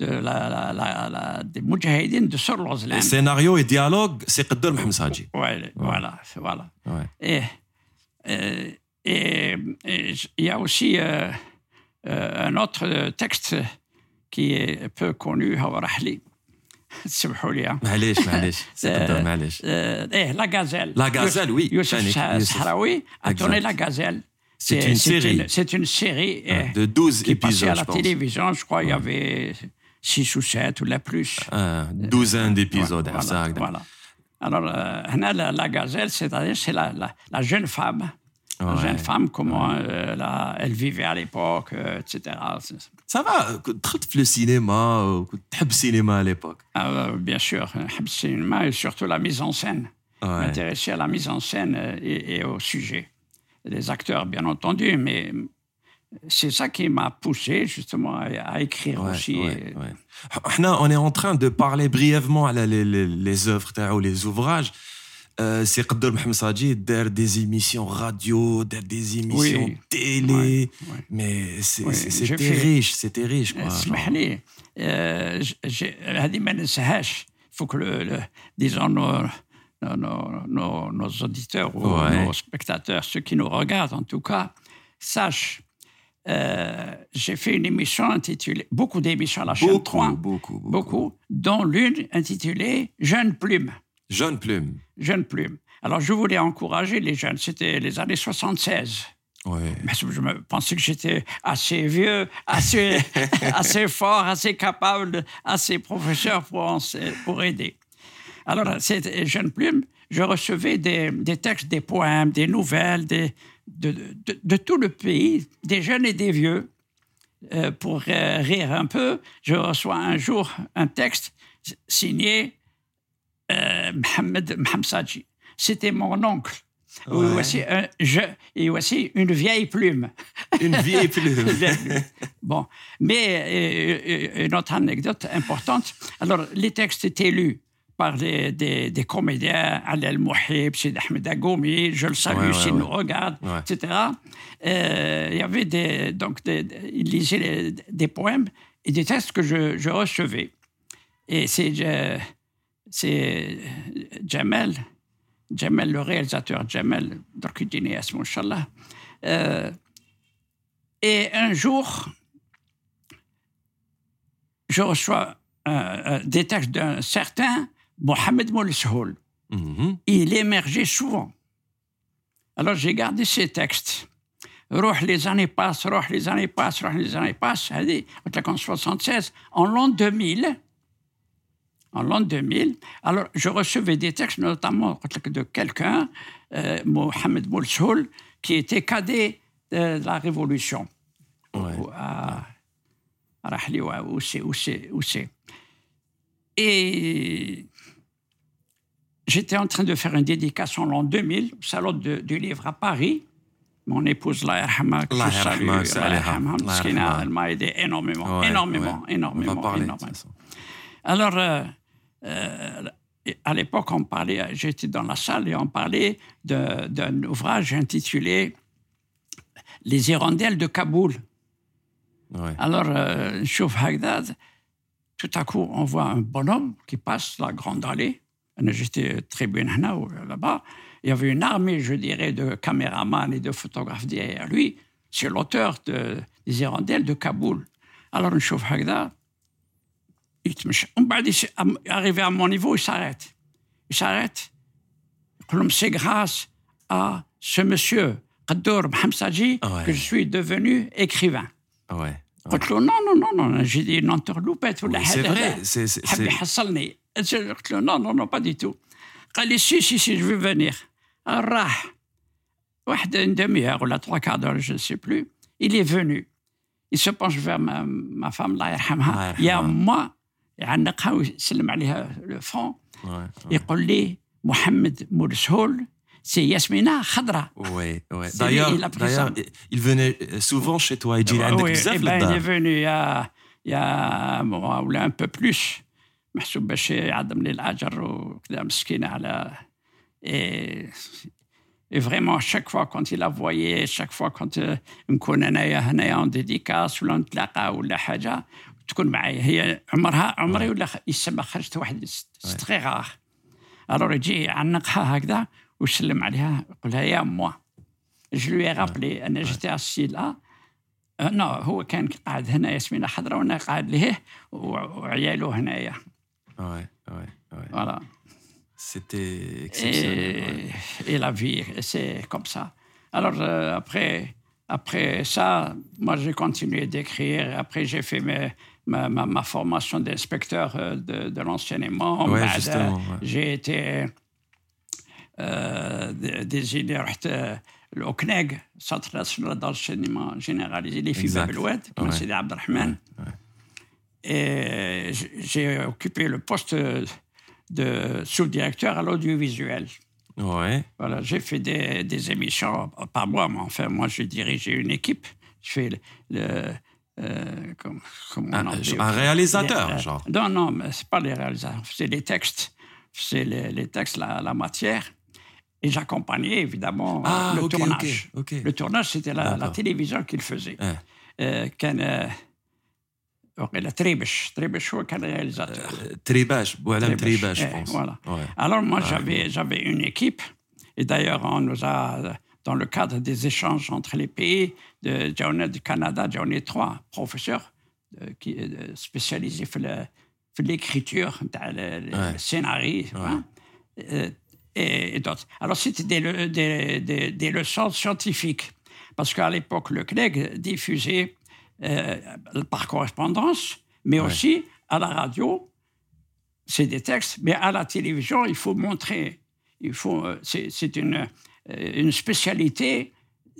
de la, la, la, la- des Moudjahidines de Sol Roslan. Les scénarios et dialogues, c'est Qadr Mohamed Sadji. Ouais, voilà, voilà. Ouais. Et et- et- et il y a aussi euh, euh, un autre texte qui est peu connu, Hawarahli. سمحوا لي. hein. معليش معليش سي قدر معليش Euh, eh, la gazelle. La Gazelle, oui. Youssef Yannick, Sa- Youssef. Sahraoui a tourné Exact. La Gazelle. C'est une série. une- C'est une série eh, de 12 qui passait à épisodes, la je pense. télévision. Je crois il y avait 6 ou 7 ou la plus. Un douzaine d'épisodes. Voilà, ça, هكذا. voilà. Alors, euh, هنا la, la gazelle, c'est-à-dire c'est la, la, la jeune femme. La Ouais. jeune femme, comment euh, la- elle vivait à l'époque, euh, etc. C'est- Ça va, كنت دخلت في السينما وكنت تحب السينما à l'époque. Ah, euh, bien sûr, euh, cinéma et surtout la mise en scène. Ouais. M'intéresser à la mise en scène euh, et, et au sujet. Les acteurs, bien entendu, mais c'est ça qui m'a poussé justement à, écrire aussi. Ouais. On est en train de parler brièvement à les, œuvres ou les ouvrages. Euh, c'est Qadr Mohamed des émissions radio, des émissions télé. Mais c'était riche, c'était riche. Euh, il faut que, le, disons, nos, nos, nos auditeurs ou nos spectateurs, ceux qui nous regardent en tout cas, sachent euh, j'ai fait une émission intitulée, beaucoup d'émissions à la chaîne beaucoup, 3, beaucoup beaucoup beaucoup, dont l'une intitulée Jeune Plume. jeune plume Jeune Plume. Alors je voulais encourager les jeunes, c'était les années 76. ouais Mais je me pensais que j'étais assez vieux, assez, assez fort, assez capable, assez professeur pour, pour aider. Alors, cette jeune plume, je recevais des, des textes, des poèmes, des nouvelles des, de, de- de tout le pays, des jeunes et des vieux. Euh, pour euh, rire un peu, je reçois un jour un texte signé euh, Mohamed. C'était mon oncle. Ouais. voici un je et voici une vieille plume. Une vieille plume. Bon, mais euh, une autre anecdote importante. Alors, les textes étaient lus par des, des, des comédiens, Ali El Mouhib, Sid Ahmed Agoumi, je le salue Ouais, s'il ouais. nous regarde, etc. Euh, il y avait des, donc des, lisaient les- des poèmes et des textes que je, je recevais. Et c'est euh, c'est Jamel, Jamel, le réalisateur Jamel, Inch'Allah. Euh, et un jour, je reçois euh, euh, des textes d'un certain Mohamed Moulshoul. Mhm. Il émergeait souvent. Alors j'ai gardé ces textes. Roh, les années passent, roh, les années passent, roh, les années passent. Allez, en 76, en l'an 2000, en l'an 2000, alors je recevais des textes, notamment de quelqu'un, euh, Mohamed Moulshoul, qui était cadet de la Révolution. Ouais. À, à Rahli, où c'est, où c'est, où c'est. Et j'étais en train de faire une dédicace en l'an 2000 au salon du livre à Paris. Mon épouse, Allah yarhamha, que je salue, elle m'a aidé énormément, Ouais, énormément, ouais. énormément, On va parler de énormément. Alors, euh, euh, à l'époque, on parlait, j'étais dans la salle et on parlait d'un ouvrage intitulé Les hirondelles de Kaboul. Ouais. Alors, euh, Chouf Hagdad, tout à coup, on voit un bonhomme qui passe la grande allée j'étais très euh, là-bas, il y avait une armée, je dirais, de caméramans et de photographes derrière lui. C'est l'auteur des hirondelles de Kaboul. Alors, je trouve arrivé à mon niveau, il s'arrête. Il s'arrête. C'est grâce à ce monsieur, Qaddour Bhamsaji, que je suis devenu écrivain. Ouais. قلت له non non non non j'ai dit une entourloupette ولا Oui, c'est حاجة. vrai. C'est, c'est, حب c'est- يحصلني قلت له non non non pas du tout قال لي si si si je veux venir راح واحد une demi-heure ولا trois quarts d'heure je ne sais plus il est venu il se penche vers ma, ma femme الله الله يرحمها يرحمها. يا ما يعنقها ويسلم عليها le front Ouais, ouais. يقول لي محمد مرسول C'est D'ailleurs, lui, il a pris d'ailleurs, il venait souvent chez toi. Il dit Ah oui, eh ben, il est venu il y a, il y a mois ou un peu plus محسوب باش يعظم لي الاجر وكذا مسكين على et, et vraiment chaque fois quand il la voyait chaque fois quand euh, نكون انايا هنايا en dédicace ولا نتلاقى ولا حاجة تكون معايا هي عمرها عمري ولا يسمى خرجت واحد رار الوغ يجي يعنقها هكذا ويسلم عليها يقولها يا موا جو لوي رابلي انا جيتي اسي لا نو هو كان قاعد هنا ياسمين خضراء وانا قاعد ليه وعياله هنايا Ouais, ouais, ouais. فوالا C'était exceptionnel. et, ouais. et la vie, c'est comme ça. Alors euh, après, après ça, moi j'ai continué d'écrire. Après j'ai fait mes- ma, ma, ma formation d'inspecteur euh, de, de l'enseignement. Ouais, بعد, justement, ouais. J'ai été euh, des idées euh, au CNEG, Centre national d'enseignement généralisé, les FIBA Belouette, ouais. c'est Abdelrahman. Et j'ai occupé le poste de sous-directeur à l'audiovisuel. Ouais. Voilà, j'ai fait des, émissions, pas moi, mais enfin, moi, je dirigeais une équipe. Je fais le. le euh, comme, comme ah, euh, un, réalisateur, genre. Non, non, mais c'est pas les réalisateurs. C'est les textes. C'est les, textes, la matière. Et j'accompagnais évidemment Ah, le ok, tournage. ok, ok. Le tournage, c'était la, la D'accord. télévision qu'il faisait. Ouais. Euh, كان آه، وقيلا تريبش تريبش هو كان réalisateur. Tribache, Boualam Tribache, je Eh, pense. Voilà. Ouais. Alors moi, j'avais, j'avais une équipe. Et d'ailleurs, on nous a, dans le cadre des échanges entre les pays, de, j'en ai du Canada, j'en ai trois professeurs euh, qui, euh, spécialisés dans le- dans l'écriture, dans le, le Ouais. scénario, hein, euh, et, et d'autres. Alors, c'était des, le- des, des- des leçons scientifiques. Parce qu'à l'époque, le CNEG diffusait euh, par correspondance, mais aussi à la radio, c'est des textes, mais à la télévision, il faut montrer. Il faut, euh, c'est, une, euh, une spécialité,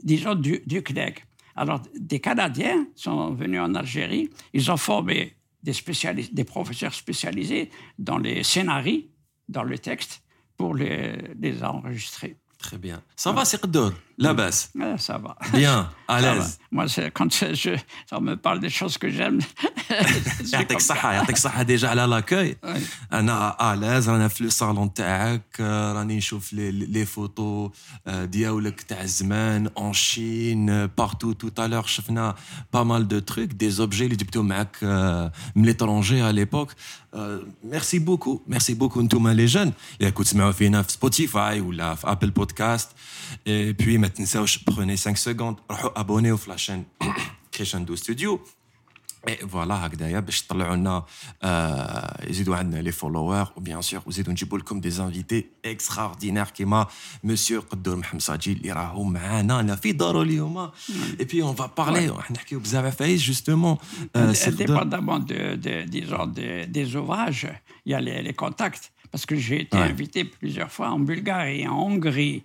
disons, du, du CNEG. Alors, des Canadiens sont venus en Algérie, ils ont formé des, professeurs spécialisés dans les scénarios, dans le texte, pour les, enregistrer. Très bien. Ça va, Qaddour La basse Ouais, ça va. Bien, à Ça va. l'aise. Moi, c'est- quand je, je- on me parle des choses que j'aime. c'est يعطيك comme ça. الصحة يعطيك الصحة ديجا على لاكاي انا الاز رانا في لو صالون تاعك آه، راني نشوف لي لي فوتو آه، دياولك تاع الزمان اون شين بارتو تو تالور شفنا با مال دو تروك دي زوبجي اللي جبتهم معاك آه، من ليترونجي على ليبوك ميرسي بوكو ميرسي بوكو نتوما لي جون اللي كنتوا تسمعوا فينا في سبوتيفاي ولا في ابل بودكاست اي بوي ما تنساوش بروني 5 سكوند روحوا ابونيو في لاشين كريشاندو ستوديو اي فوالا هكذايا باش تطلعوا لنا آه يزيدوا عندنا لي فولوور وبيان سور وزيدوا نجيبوا لكم دي زانفيتي اكستراوردينير كيما مسيو قدور محمد ساجي اللي راهو معانا انا في دارو اليوم اي بي اون فا بارلي راح نحكيو بزاف على فايز جوستومون Indépendamment de, de- disons, des- des ouvrages, il y a les, les contacts. Parce que j'ai été Ouais. invité plusieurs fois en Bulgarie, en Hongrie,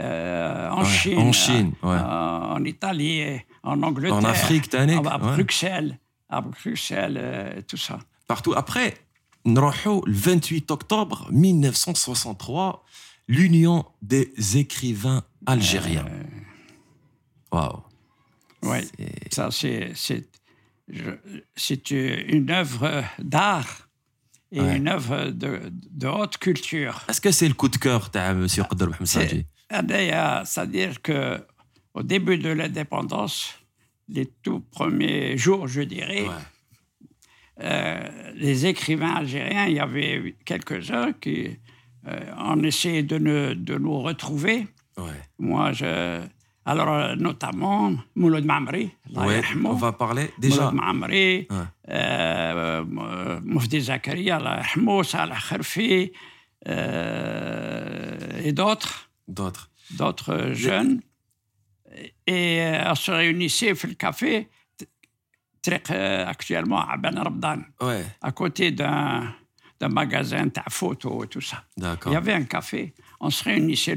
Euh, en, Chine, euh, en Italie, en Angleterre, en Afrique, à, Bruxelles, à Bruxelles, euh, tout ça. Partout. Après, le 28 octobre 1963, l'Union des écrivains algériens. Waouh. Wow. Oui, ça c'est une œuvre d'art et une œuvre de, haute culture. Est-ce que c'est le coup de cœur de M. Ah, Qadr Hamsadji eh c'est-à-dire que au début de l'indépendance, les tout premiers jours, je dirais, euh, les écrivains algériens, il y avait quelques-uns qui euh, ont essayé de, nous retrouver. Moi, je, alors, notamment Mouloud Mamri. Ouais, on va parler déjà. Mouloud Mamri, ouais. euh, Moufdi Zakaria, Salah Kherfi euh, et d'autres. D'autres. Jeunes. Et euh, on se réunissait au café, euh, actuellement à Ben à côté d'un magasin de photo et tout ça. Il y avait un café. On se réunissait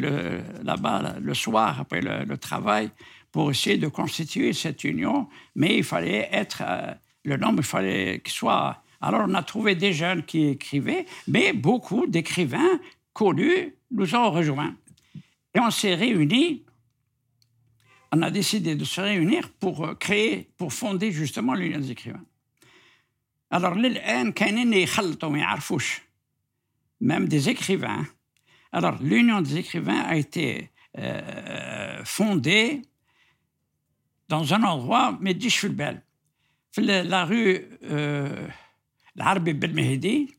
là-bas le soir après le, travail pour essayer de constituer cette union, mais il fallait être. Euh, le nombre, il fallait qu'il soit. Alors, on a trouvé des jeunes qui écrivaient, mais beaucoup d'écrivains connus nous ont rejoints. Et on s'est réunis, on a décidé de se réunir pour euh, créer, pour fonder justement l'Union des écrivains. Alors, même des écrivains. Alors, l'Union des écrivains a été euh, fondée dans un endroit, mais Dishfulbel, euh, la rue euh, l'Arbi Belmehdi,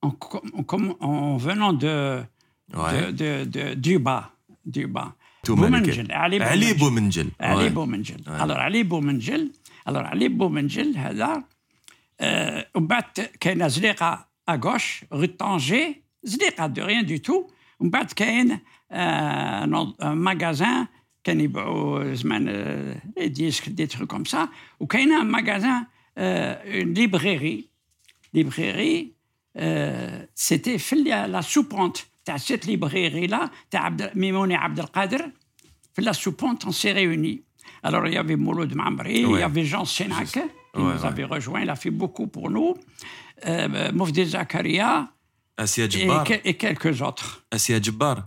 en, venant de Ouais. de, de, de- du bas. Du bas. Tout بومنجل علي علي بومنجل. بومنجل علي Ouais. بومنجل الوغ علي بومنجل الوغ علي بومنجل هذا آه، ومن بعد كاينه زليقه اغوش غو طونجي زليقه دو ريان دو تو ومن بعد كاين آه، نوض- آه، ماغازان كان يبيعوا زمان آه، لي ديسك دي ترو كوم سا وكاينه ماغازان اون ليبريري ليبريري سيتي في لا سوبونت تاع سيت ليبريري لا تاع عبد ميموني عبد القادر في la soupente, on s'est réunis. Alors, il y avait Mouloud Mamri, il y Ouais. avait Jean Sénac, qui Ouais, nous ouais. avait rejoint, il a fait beaucoup pour nous. Euh, Moufdi Zakaria اسيا et, جبار que- et quelques autres. اسيا جبار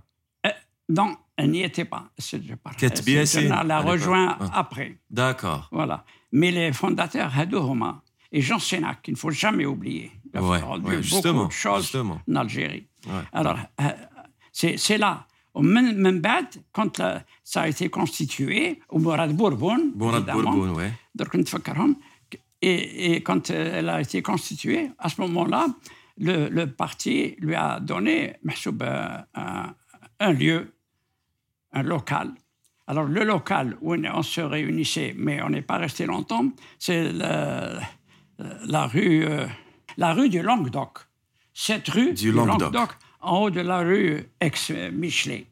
Euh, non, elle n'y était pas. c'est- je parle. Ketbi C'est- Yassine, On à l'a l'époque. rejoint Ah. après. داكور Voilà. Mais les fondateurs, Hadou Homa et Jean Sénac, qu'il ne faut jamais oublier. Il a Ouais, rendu ouais, beaucoup justement, de choses justement. en Algérie. Alors, euh, c'est là. au Même quand euh, ça a été constitué, au Mourad Bourbon, et, quand euh, elle a été constituée, à ce moment-là, le, parti lui a donné ben, un, lieu, un local. Alors, le local où on se réunissait, mais on n'est pas resté longtemps, c'est la, rue, la rue du Languedoc cette rue du en haut de la rue ex-Michelet,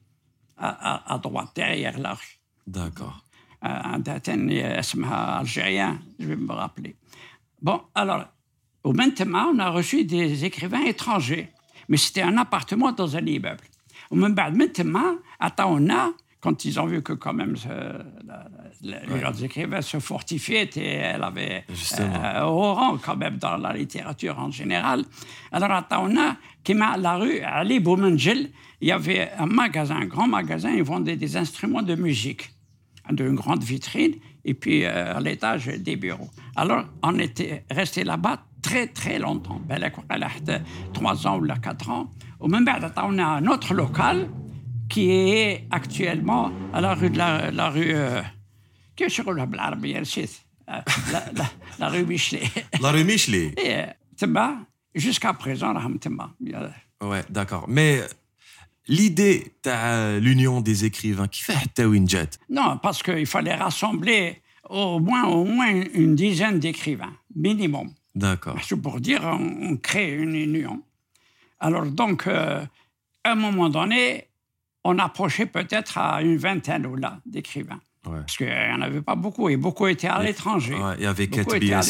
à, à, droite, derrière l'arche. D'accord. Euh, un algérien, je vais me rappeler. Bon, alors, au on a reçu des écrivains étrangers, mais c'était un appartement dans un immeuble. Au Mentema, à Taona, quand ils ont vu que quand même euh, l'Union des écrivains se fortifiait et elle avait euh, au rang quand même dans la littérature en général. Alors à Taona, qui m'a la rue Ali Boumangel, il y avait un magasin, un grand magasin, ils vendaient des instruments de musique, d'une grande vitrine, et puis euh, à l'étage des bureaux. Alors on était resté là-bas très très longtemps, trois ans ou quatre ans. Au même temps, on a un autre local qui est actuellement à la rue de la, la rue. Euh, qui est la, la, la, la rue Michelet. La rue Michelet. Et jusqu'à présent, Ouais, d'accord. Mais l'idée de l'union des écrivains, qui fait Tawinjet Non, parce qu'il fallait rassembler au moins, au moins une dizaine d'écrivains, minimum. D'accord. Pour dire, on, crée une union. Alors, donc, euh, à un moment donné, on approchait peut-être à une vingtaine ou là d'écrivains. Parce qu'il n'y en avait pas beaucoup, et beaucoup étaient à l'étranger. il y avait étaient à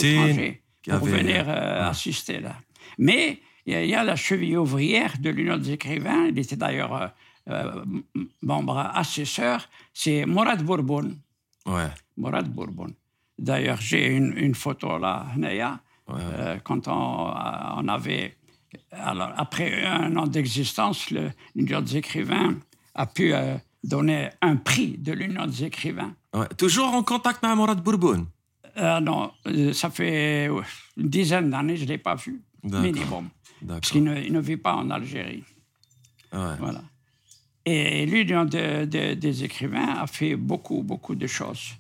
pour venir euh, assister là. Mais il y, a la cheville ouvrière de l'Union des écrivains, il était d'ailleurs euh, euh, membre assesseur, c'est Morad Bourbon. Ouais. Morad Bourbon. D'ailleurs, j'ai une, photo là, Naya, quand on, on, avait... Alors, après un an d'existence, l'Union des écrivains a pu euh, donner un prix de l'Union des écrivains. toujours en contact avec Morad Bourbon euh, Non, euh, ça fait une dizaine d'années, je ne l'ai pas vu, minimum. Parce qu'il ne, vit pas en Algérie. Voilà. Et l'Union des écrivains a fait beaucoup, beaucoup de choses.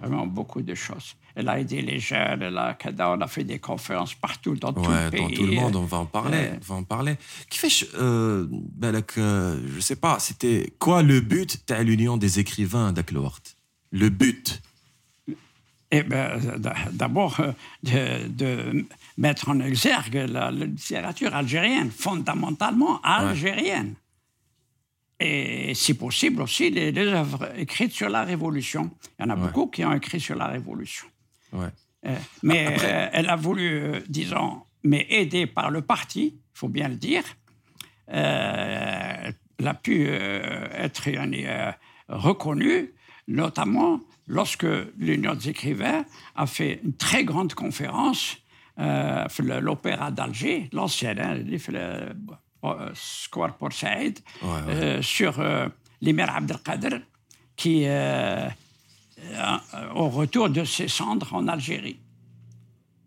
Vraiment beaucoup de choses. Elle a aidé les jeunes, elle a, on a fait des conférences partout dans tout le pays. Dans tout le monde, on va en parler. On va en parler. Qui fait, euh, ben, euh, je sais pas, c'était quoi le but de l'union des écrivains d'Aklort Le but eh ben, d'abord, euh, de, de, mettre en exergue la, littérature algérienne, fondamentalement algérienne. Et si possible aussi les, œuvres écrites sur la Révolution. Il y en a beaucoup qui ont écrit sur la Révolution. Ouais. Euh, mais euh, elle a voulu, euh, disons, mais aidée par le parti, il faut bien le dire, elle a pu être reconnue, notamment lorsque l'Union des écrivains a fait une très grande conférence l'Opéra d'Alger, l'ancienne, hein, Square Port Saïd, sur l'émir Abdelkader, qui euh, au retour de ses cendres en Algérie.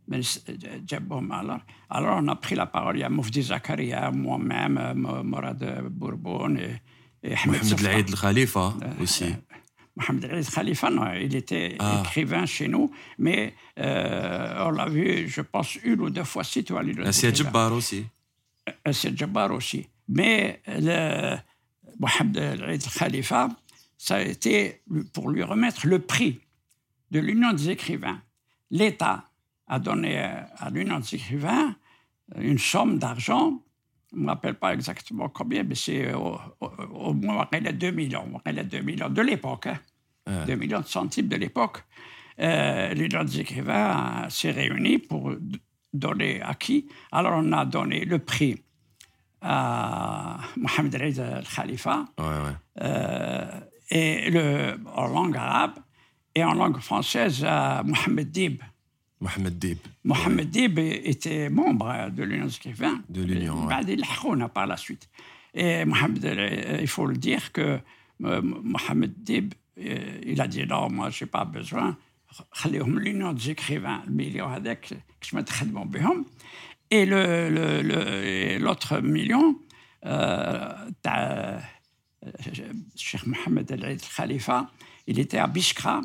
Mais, alors, alors, on a pris la parole. Il y a Moufdi Zakaria, moi-même, euh, Morad Bourbon et, et Mohamed El Khalifa euh, aussi. Mohamed El Khalifa, non, il était ah. écrivain chez nous, mais on l'a vu, je pense, une ou deux fois cité à C'est Jabbar aussi. C'est Jabbar aussi. Mais le, Mohamed El Khalifa, ça a été pour lui remettre le prix de l'Union des écrivains. L'État a donné à l'Union des écrivains une somme d'argent, je ne me rappelle pas exactement combien, mais c'est au, moins 2 millions, 2 millions de l'époque, 2 hein. millions de centimes de l'époque. Euh, L'Union des écrivains s'est réunie pour donner à qui? Alors on a donné le prix à Mohamed Ali Khalifa. Euh, et le, en langue arabe et en langue française à Mohamed Dib. Mohamed Dib. Mohamed Dib était membre de l'Union des écrivains. De l'Union, oui. par la suite. Et Mohamed, euh, il faut le dire que euh, Mohamed Dib, euh, il a dit non, moi, je n'ai pas besoin. l'Union des écrivains, le million avec, que je me بهم. Et l'autre million, euh, Cheikh Mohamed El Khalifa, il était à Bishkra.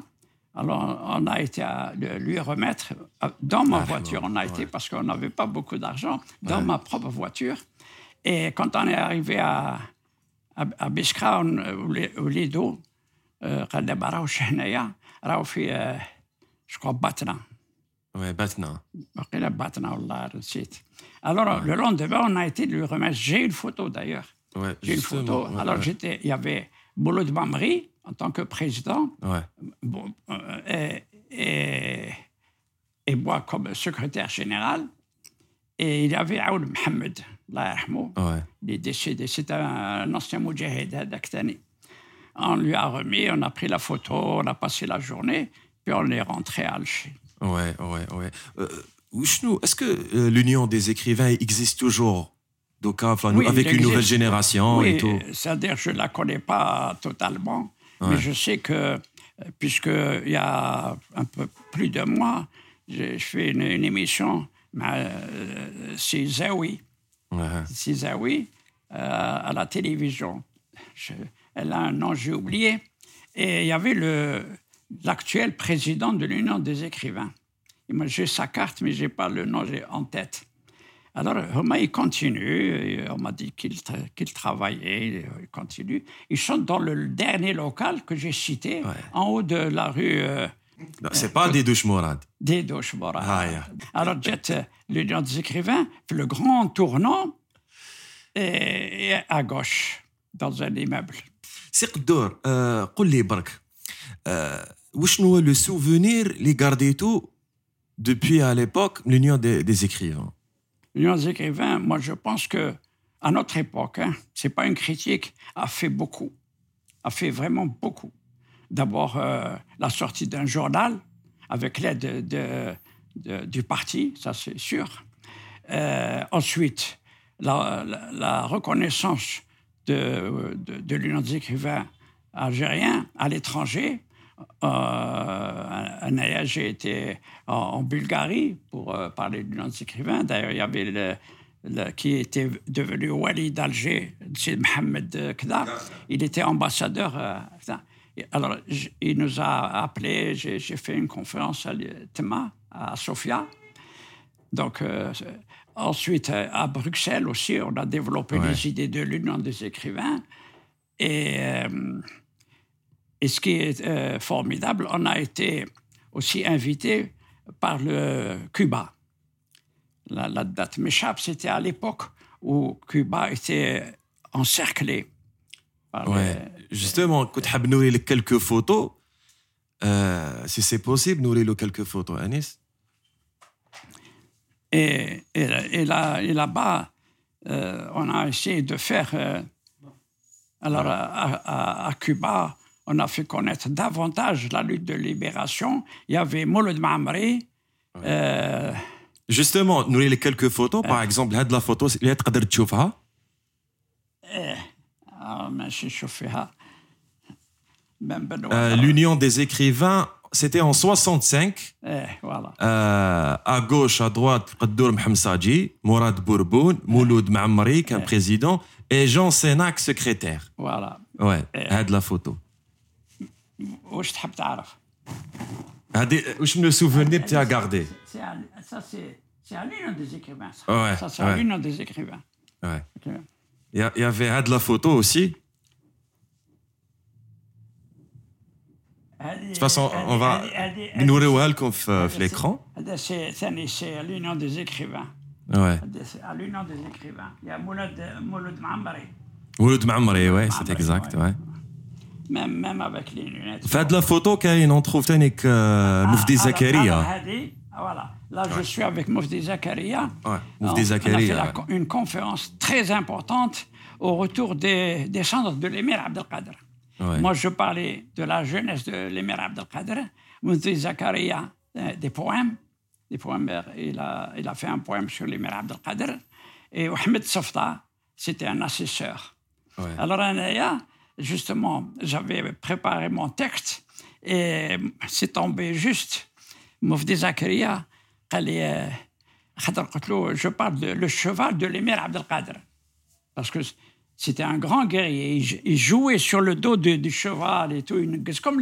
Alors, on a été à lui remettre dans ma voiture. On a été parce qu'on n'avait pas beaucoup d'argent, dans ma propre voiture. Et quand on est arrivé à, à, à Bishkra, au Lido, je crois Batna. Oui, Batna. Batna, Alors, le lendemain, on a été lui remettre. J'ai une photo d'ailleurs. J'ai une photo. Alors, j'étais, il y avait Bouloud Bamri en tant que président. Bon, euh, et, et, moi comme secrétaire général. Et il y avait Aoul Mohamed, il est décédé. C'est un, ancien moudjahid d'Aktani. on lui a remis, on a pris la photo, on a passé la journée, puis on est rentré à Alger. Ouais, ouais, ouais. Euh, est-ce que euh, l'Union des écrivains existe toujours? Donc, enfin, Oui, avec une nouvelle génération et tout c'est-à-dire je ne la connais pas totalement, mais je sais que, euh, puisqu'il y a un peu plus de mois, j'ai- je fais une, une émission, euh, c'est Zawi, Ouais. c'est Zawi, euh, à la télévision. Je- elle a un nom, j'ai oublié. Et il y avait le- l'actuel président de l'Union des écrivains. J'ai sa carte, mais je n'ai pas le nom en tête. Alors, Homa, il continue. et On m'a dit qu'il tra- qu'il travaillait. Il continue. Ils sont dans le dernier local que j'ai cité, Ouais. en haut de la rue euh, Non, C'est pas des douches morades. des Doshbora. Ah, yeah. Alors, jet euh, l'Union des écrivains, fait le grand tournant et, et à gauche, dans un immeuble. سي قدور آه قول لي برك آه وشنو هو لو سوفونير اللي غارديتو depuis à l'époque l'Union des, des écrivains L'Union des écrivains, moi, je pense que à notre époque, hein, c'est pas une critique, a fait beaucoup, a fait vraiment beaucoup. D'abord, euh, la sortie d'un journal avec l'aide de- de- de- du parti, ça c'est sûr. Euh, ensuite, la reconnaissance de, de, de l'Union des écrivains algériens à l'étranger. Euh, un, ailleurs, j'ai été en, en Bulgarie pour euh, parler de l'Union des écrivains. D'ailleurs, il y avait le, le- qui était devenu Wali d'Alger, c'est Mohamed Kda. Il était ambassadeur. euh, alors, il nous a appelés. J'ai fait une conférence à Tema, à Sofia. Donc, euh, ensuite, à Bruxelles aussi, on a développé Ouais. les idées de l'Union des écrivains. Et, euh, et ce qui est euh, formidable, on a été aussi invité par le Cuba. La, date m'échappe, c'était à l'époque où Cuba était encerclé. Ouais. Justement, quand tu nous quelques photos, euh, si c'est possible, nous quelques photos, Anis. Et, et, et là-bas, euh, on a essayé de faire. alors, à Cuba, on a fait connaître davantage la lutte de libération. Il y avait Mouloud Mamri. Ouais. Euh, Justement, nous les quelques photos, par euh. exemple, la photo, il y a de Tchoufa. Euh, ah, euh L'Union des écrivains, c'était en 65. Euh, voilà. à gauche, à droite, Qaddour Mhamsadji, Mourad Bourboun, Mouloud Mamri, un président, et Jean Sénac, secrétaire. Voilà. Ouais, de la photo. واش تحب تعرف؟ هادي واش من le souvenir tu as gardé C'est à- Ça, c'est c'est à l'Union des écrivains. Ça, Ouais, ça c'est à ouais. l'Union des écrivains. Ouais. Ok. Il y, a- il y avait هاد la photo aussi. De De toute façon, on va نوريوها لكم في, في l'écran. هذا سي ثاني سي l'Union des écrivains. Ouais. هذا سي à l'Union des écrivains. Il y a Moulad Mouloud Mamri. Mouloud Maamri, ouais, c'est Maamri, exact, ouais. ouais. même, même avec les lunettes. Faites la photo qu'il en trouve avec euh, ah, Moufdi ah, Zakaria. Ah, voilà. Là, je suis avec Moufdi Zakaria. Ouais, Moufdi Zakaria. On a fait une conférence très importante au retour des, des de l'émir Abdelkader. Moi, je parlais de la jeunesse de l'émir Abdelkader. Moufdi Zakaria, euh, des poèmes. Des poèmes euh, il, a, il a fait un poème sur l'émir Abdelkader. Et Mohamed Softa, c'était un assesseur. Ouais. Alors, justement, j'avais préparé mon texte et c'est tombé juste. Moufdi Zakaria, euh, je parle de le cheval de l'émir Abdelkader. Parce que c'était un grand guerrier. Il jouait sur le dos du, cheval et tout. C'est comme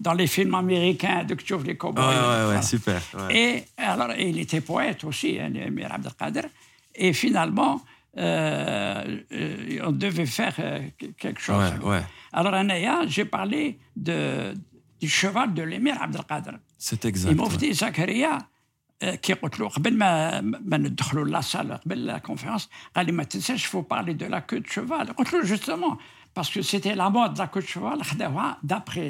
dans les films américains de Kchouf, les cowboys. Ouais, ouais, ouais, super. Et alors, il était poète aussi, hein, l'émir Abdelkader. Et finalement, euh, euh, on devait faire euh, quelque chose. Ouais, ouais. Alors, Anaya, j'ai parlé de, du cheval de l'émir Abdelkader. C'est exact. ouais. المفتي زكريا آه، كي قلت له قبل ما ما ندخلوا لا سال قبل لا كونفيرونس قال لي ما تنساش فو بارلي دو لا كو دو شوفال قلت له جوستومون باسكو سيتي لا مود لا كو دو شوفال خداوها دابخي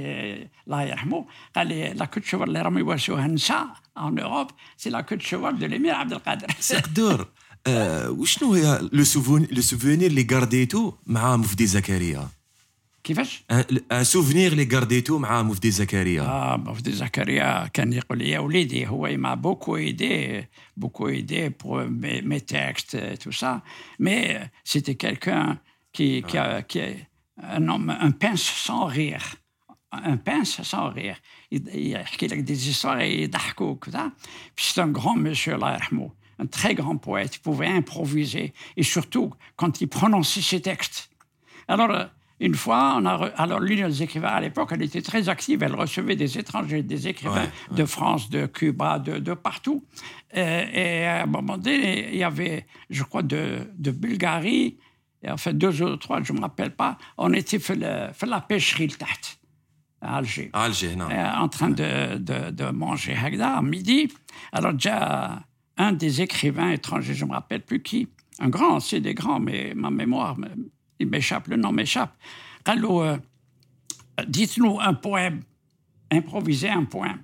الله يرحمه قال لي لا كو دو شوفال اللي راهم يورثوها النساء ان اوروب سي لا كو دو شوفال دو الامير عبد القادر تقدر آه، وشنو هي لو سوفونير لو سوفونير اللي غارديتو مع مفدي زكريا كيفاش؟ ان سوفنير اللي غارديتو مع مفدي زكريا اه مفدي زكريا كان يقول لي يا وليدي هو m'a beaucoup aidé beaucoup aidé pour mes, mes textes et tout ça mais c'était quelqu'un qui qui a qui est un homme un pince sans rire un pince sans rire يحكي لك des histoires يضحكوك كذا c'est un grand monsieur الله يرحمه un très grand poète il pouvait improviser et surtout quand il prononçait ses textes alors une fois, on a alors l'Union des écrivains à l'époque, elle était très active. Elle recevait des étrangers, des écrivains de France, de Cuba, de, partout. Et, à un moment donné, il y avait, je crois, de, de Bulgarie, et en fait deux ou trois, je ne me rappelle pas. On était fait, la pêcherie le tête à Alger. Alger, non. en train de, de, de manger Hagda à midi. Alors déjà, un des écrivains étrangers, je ne me rappelle plus qui, un grand, c'est des grands, mais ma mémoire il m'échappe, le nom m'échappe. Alors, euh, dites-nous un poème, improvisez un poème.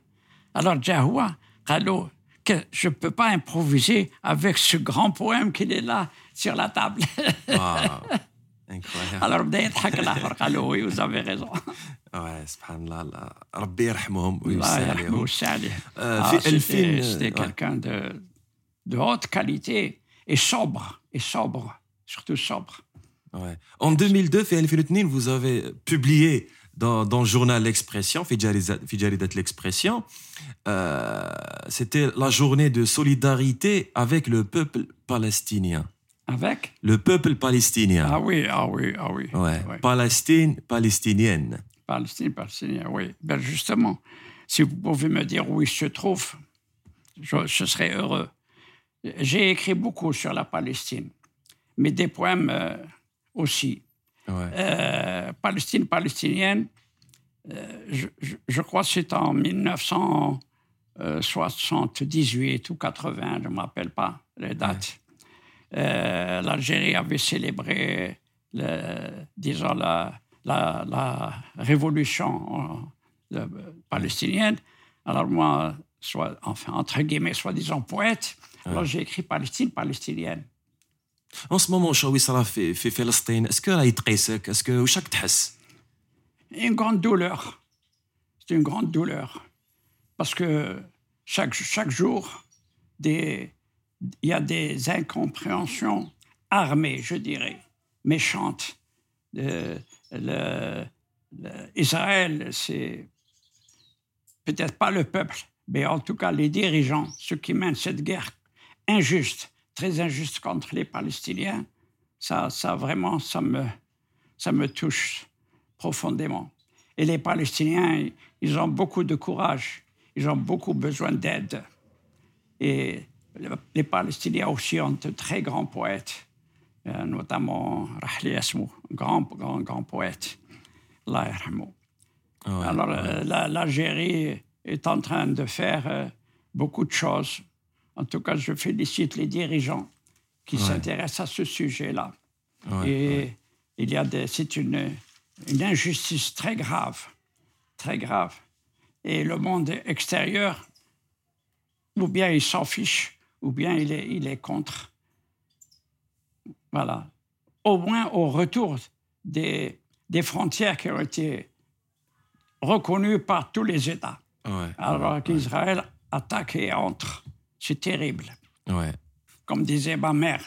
Alors, Jahoua, alors, que je ne peux pas improviser avec ce grand poème qu'il est là sur la table. Incroyable. Alors, بدا يضحك الاخر قال له oui, vous avez raison. Ouais, subhanallah. ربي يرحمهم الله يرحمه ويوسع عليه. في 2000 C'était quelqu'un de, de haute qualité et sobre, et sobre, surtout sobre. Ouais. En 2002, vous avez publié dans, dans le journal L'Expression, Fidjaridat L'Expression, euh, c'était la journée de solidarité avec le peuple palestinien. Avec? Le peuple palestinien. Ah oui, ah oui, ah oui. Ouais. Palestine, palestinienne. Palestine, palestinienne, oui. Ben justement, si vous pouvez me dire où il se trouve, je, je serais heureux. J'ai écrit beaucoup sur la Palestine, mais des poèmes... Euh, aussi. Euh, Palestine palestinienne, euh, je, crois que c'est en 1978 ou 80, je ne me rappelle pas les dates. L'Algérie avait célébré, le, disons, la, la, révolution palestinienne. Alors moi, soit, enfin, entre guillemets, soi-disant poète, alors j'ai écrit Palestine palestinienne. En ce moment, شو يصرى في في فلسطين اسكو راه يتقيسك اسكو واش راك تحس une grande douleur c'est une grande douleur parce que chaque chaque jour des il y a des incompréhensions armées je dirais méchantes de, le, Israël c'est peut-être pas le peuple mais en tout cas les dirigeants ceux qui mènent cette guerre injuste très injuste contre les Palestiniens, ça, ça vraiment, ça me, ça me touche profondément. Et les Palestiniens, ils ont beaucoup de courage, ils ont beaucoup besoin d'aide. Et les Palestiniens aussi ont de très grands poètes, euh, notamment Rahli Asmou, grand, grand, grand poète. Allah Alors, euh, l'Algérie est en train de faire euh, beaucoup de choses en tout cas, je félicite les dirigeants qui s'intéressent à ce sujet-là. Et il y a c'est une, une injustice très grave, très grave. Et le monde extérieur, ou bien il s'en fiche, ou bien il est, il est contre. Voilà. Au moins au retour des, des frontières qui ont été reconnues par tous les États. Alors qu'Israël attaque et entre. C'est terrible. Ouais. Comme disait ma mère,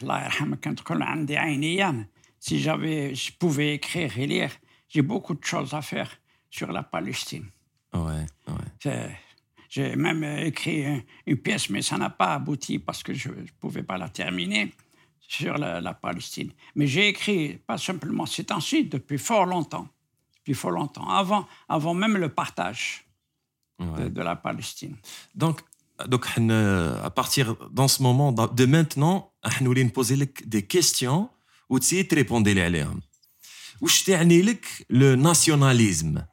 si j'avais, je pouvais écrire et lire, j'ai beaucoup de choses à faire sur la Palestine. Ouais, ouais. J'ai même écrit une pièce, mais ça n'a pas abouti parce que je ne pouvais pas la terminer sur la, Palestine. Mais j'ai écrit, pas simplement ces temps-ci, depuis fort longtemps. Depuis fort longtemps, avant, avant même le partage de, de, la Palestine. Donc, donc, euh, à partir dans ce moment, de maintenant, nous allons poser des questions où tu répondre à elles. Qu'est-ce que le nationalisme?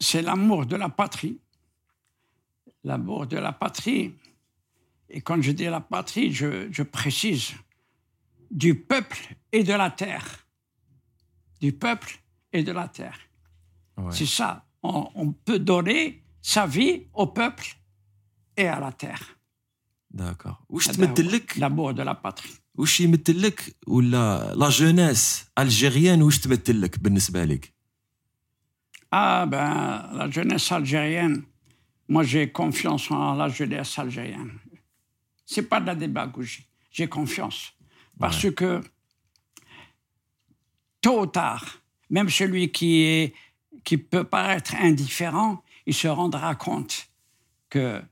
C'est l'amour de la patrie. L'amour de la patrie. Et quand je dis la patrie, je, précise du peuple et de la terre. Du peuple et de la terre. C'est ça. On peut donner sa vie au peuple et à la terre. D'accord. L'amour de la patrie. واش يمثل لك ولا لا جونيس الجيريان واش تمثل لك بالنسبه لك Ah ben, la jeunesse algérienne, moi j'ai confiance en la jeunesse algérienne. C'est pas de la démagogie, j'ai confiance. Parce que tôt ou tard, même celui qui, est, qui peut paraître indifférent, il se rendra compte que le- le- le-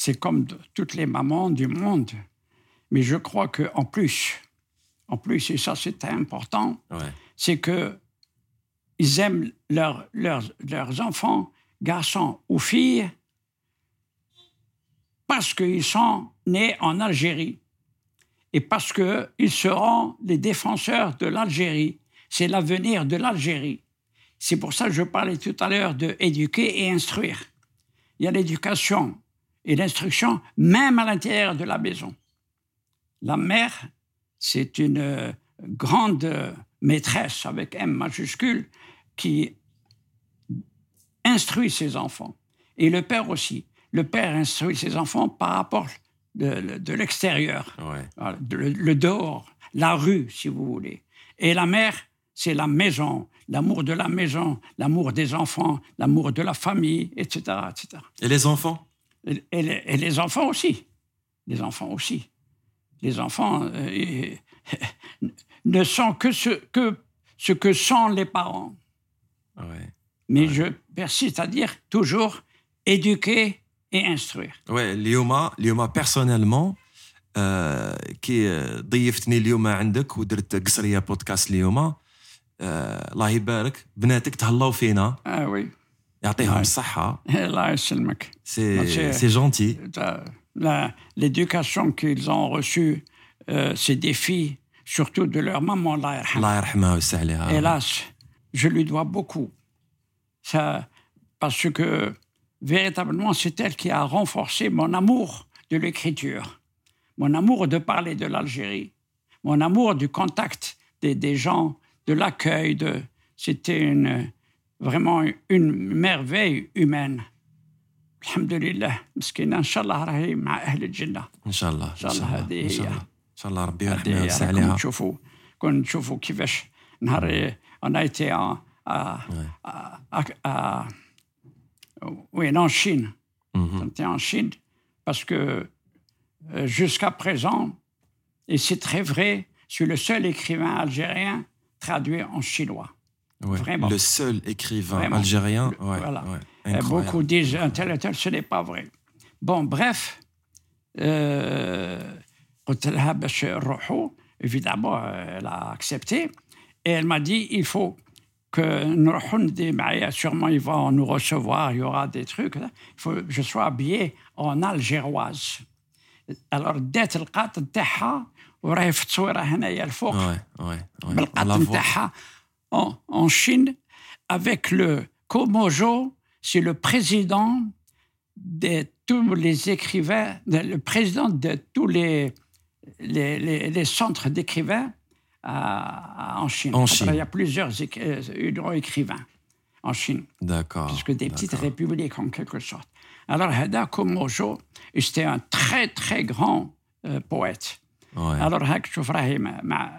c'est comme toutes les mamans du monde. Mais je crois qu'en plus, en plus, et ça c'est important, ouais. c'est que ils aiment leurs, enfants, garçons ou filles, parce qu'ils sont nés en Algérie et parce qu'ils seront les défenseurs de l'Algérie. C'est l'avenir de l'Algérie. C'est pour ça que je parlais tout à l'heure de éduquer et instruire. Il y a l'éducation et l'instruction même à l'intérieur de la maison. La mère, c'est une euh, grande euh, maîtresse avec M majuscule qui instruit ses enfants. Et le père aussi. Le père instruit ses enfants par rapport de, de l'extérieur, Ouais. Le, le dehors, la rue, si vous voulez. Et la mère, c'est la maison, l'amour de la maison, l'amour des enfants, l'amour de la famille, etc. etc. Et les enfants? Et, et les, et les enfants aussi. Les enfants aussi. Les enfants euh, et- ne sont que ce, que ce que sont les parents. Ouais. Mais je persiste à dire toujours éduquer et instruire. Ouais, اليوم اليوم بيرسونيلمون آه كي آه، ضيفتني اليوم عندك ودرت قصريه بودكاست اليوم آه الله يبارك بناتك تهلاو فينا Ah oui, يعطيهم Ouais. الصحه là, يسلمك. سي c'est- سي جونتي La- la- L'éducation qu'ils ont reçue, euh, ces défis, surtout de leur maman, Allah yarhamha. الله يرحمها ويسع عليها Hélas, je lui dois beaucoup. Ça, parce que véritablement, c'est elle qui a renforcé mon amour de l'écriture, mon amour de parler de l'Algérie, mon amour du contact des, des gens, de l'accueil. De... C'était une, vraiment une merveille humaine. Alhamdulillah, مسكينة إن شاء الله راهي مع أهل الجنة. ان شاء الله ان شاء الله هذه ان شاء هي. الله ان شاء الله ربي يرحمها هذه ويسع راكم عليها تشوفوا كون تشوفوا كيفاش نهار on a été en, à, à, à- à- oui, en Chine. On était en Chine parce que euh, jusqu'à présent, et c'est très vrai, je suis le seul écrivain algérien traduit en chinois. Ouais. Vraiment. le seul écrivain Vraiment. algérien Le- ouais, voilà. ouais, Et incroyable. beaucoup disent un tel et tel, ce n'est pas vrai. Bon, bref, euh, قلت لها باش نروحوا, évidemment, euh, elle a accepté. Et elle m'a dit, il faut que نروحوا ندي معايا, sûrement ils vont nous recevoir, il y aura des trucs. là. Il faut que je sois habillé en algéroise. Alors, دات القاط نتاعها وراهي في التصويره هنايا الفوق. Ouais, ouais, ouais. On بالقط la voit. نتاعها en, en Chine avec le Komojo, c'est le président de tous les écrivains, de- le président de tous les, les, les- les centres d'écrivains à- à- en Chine. En Après, Chine. Il y a plusieurs éc- euh, écrivains en Chine, D'accord. puisque des petites d'accord. républiques en quelque sorte. Alors, Hada Komojo, c'était un très très grand euh, poète. Ouais. Alors هاك تشوف راهي مع مع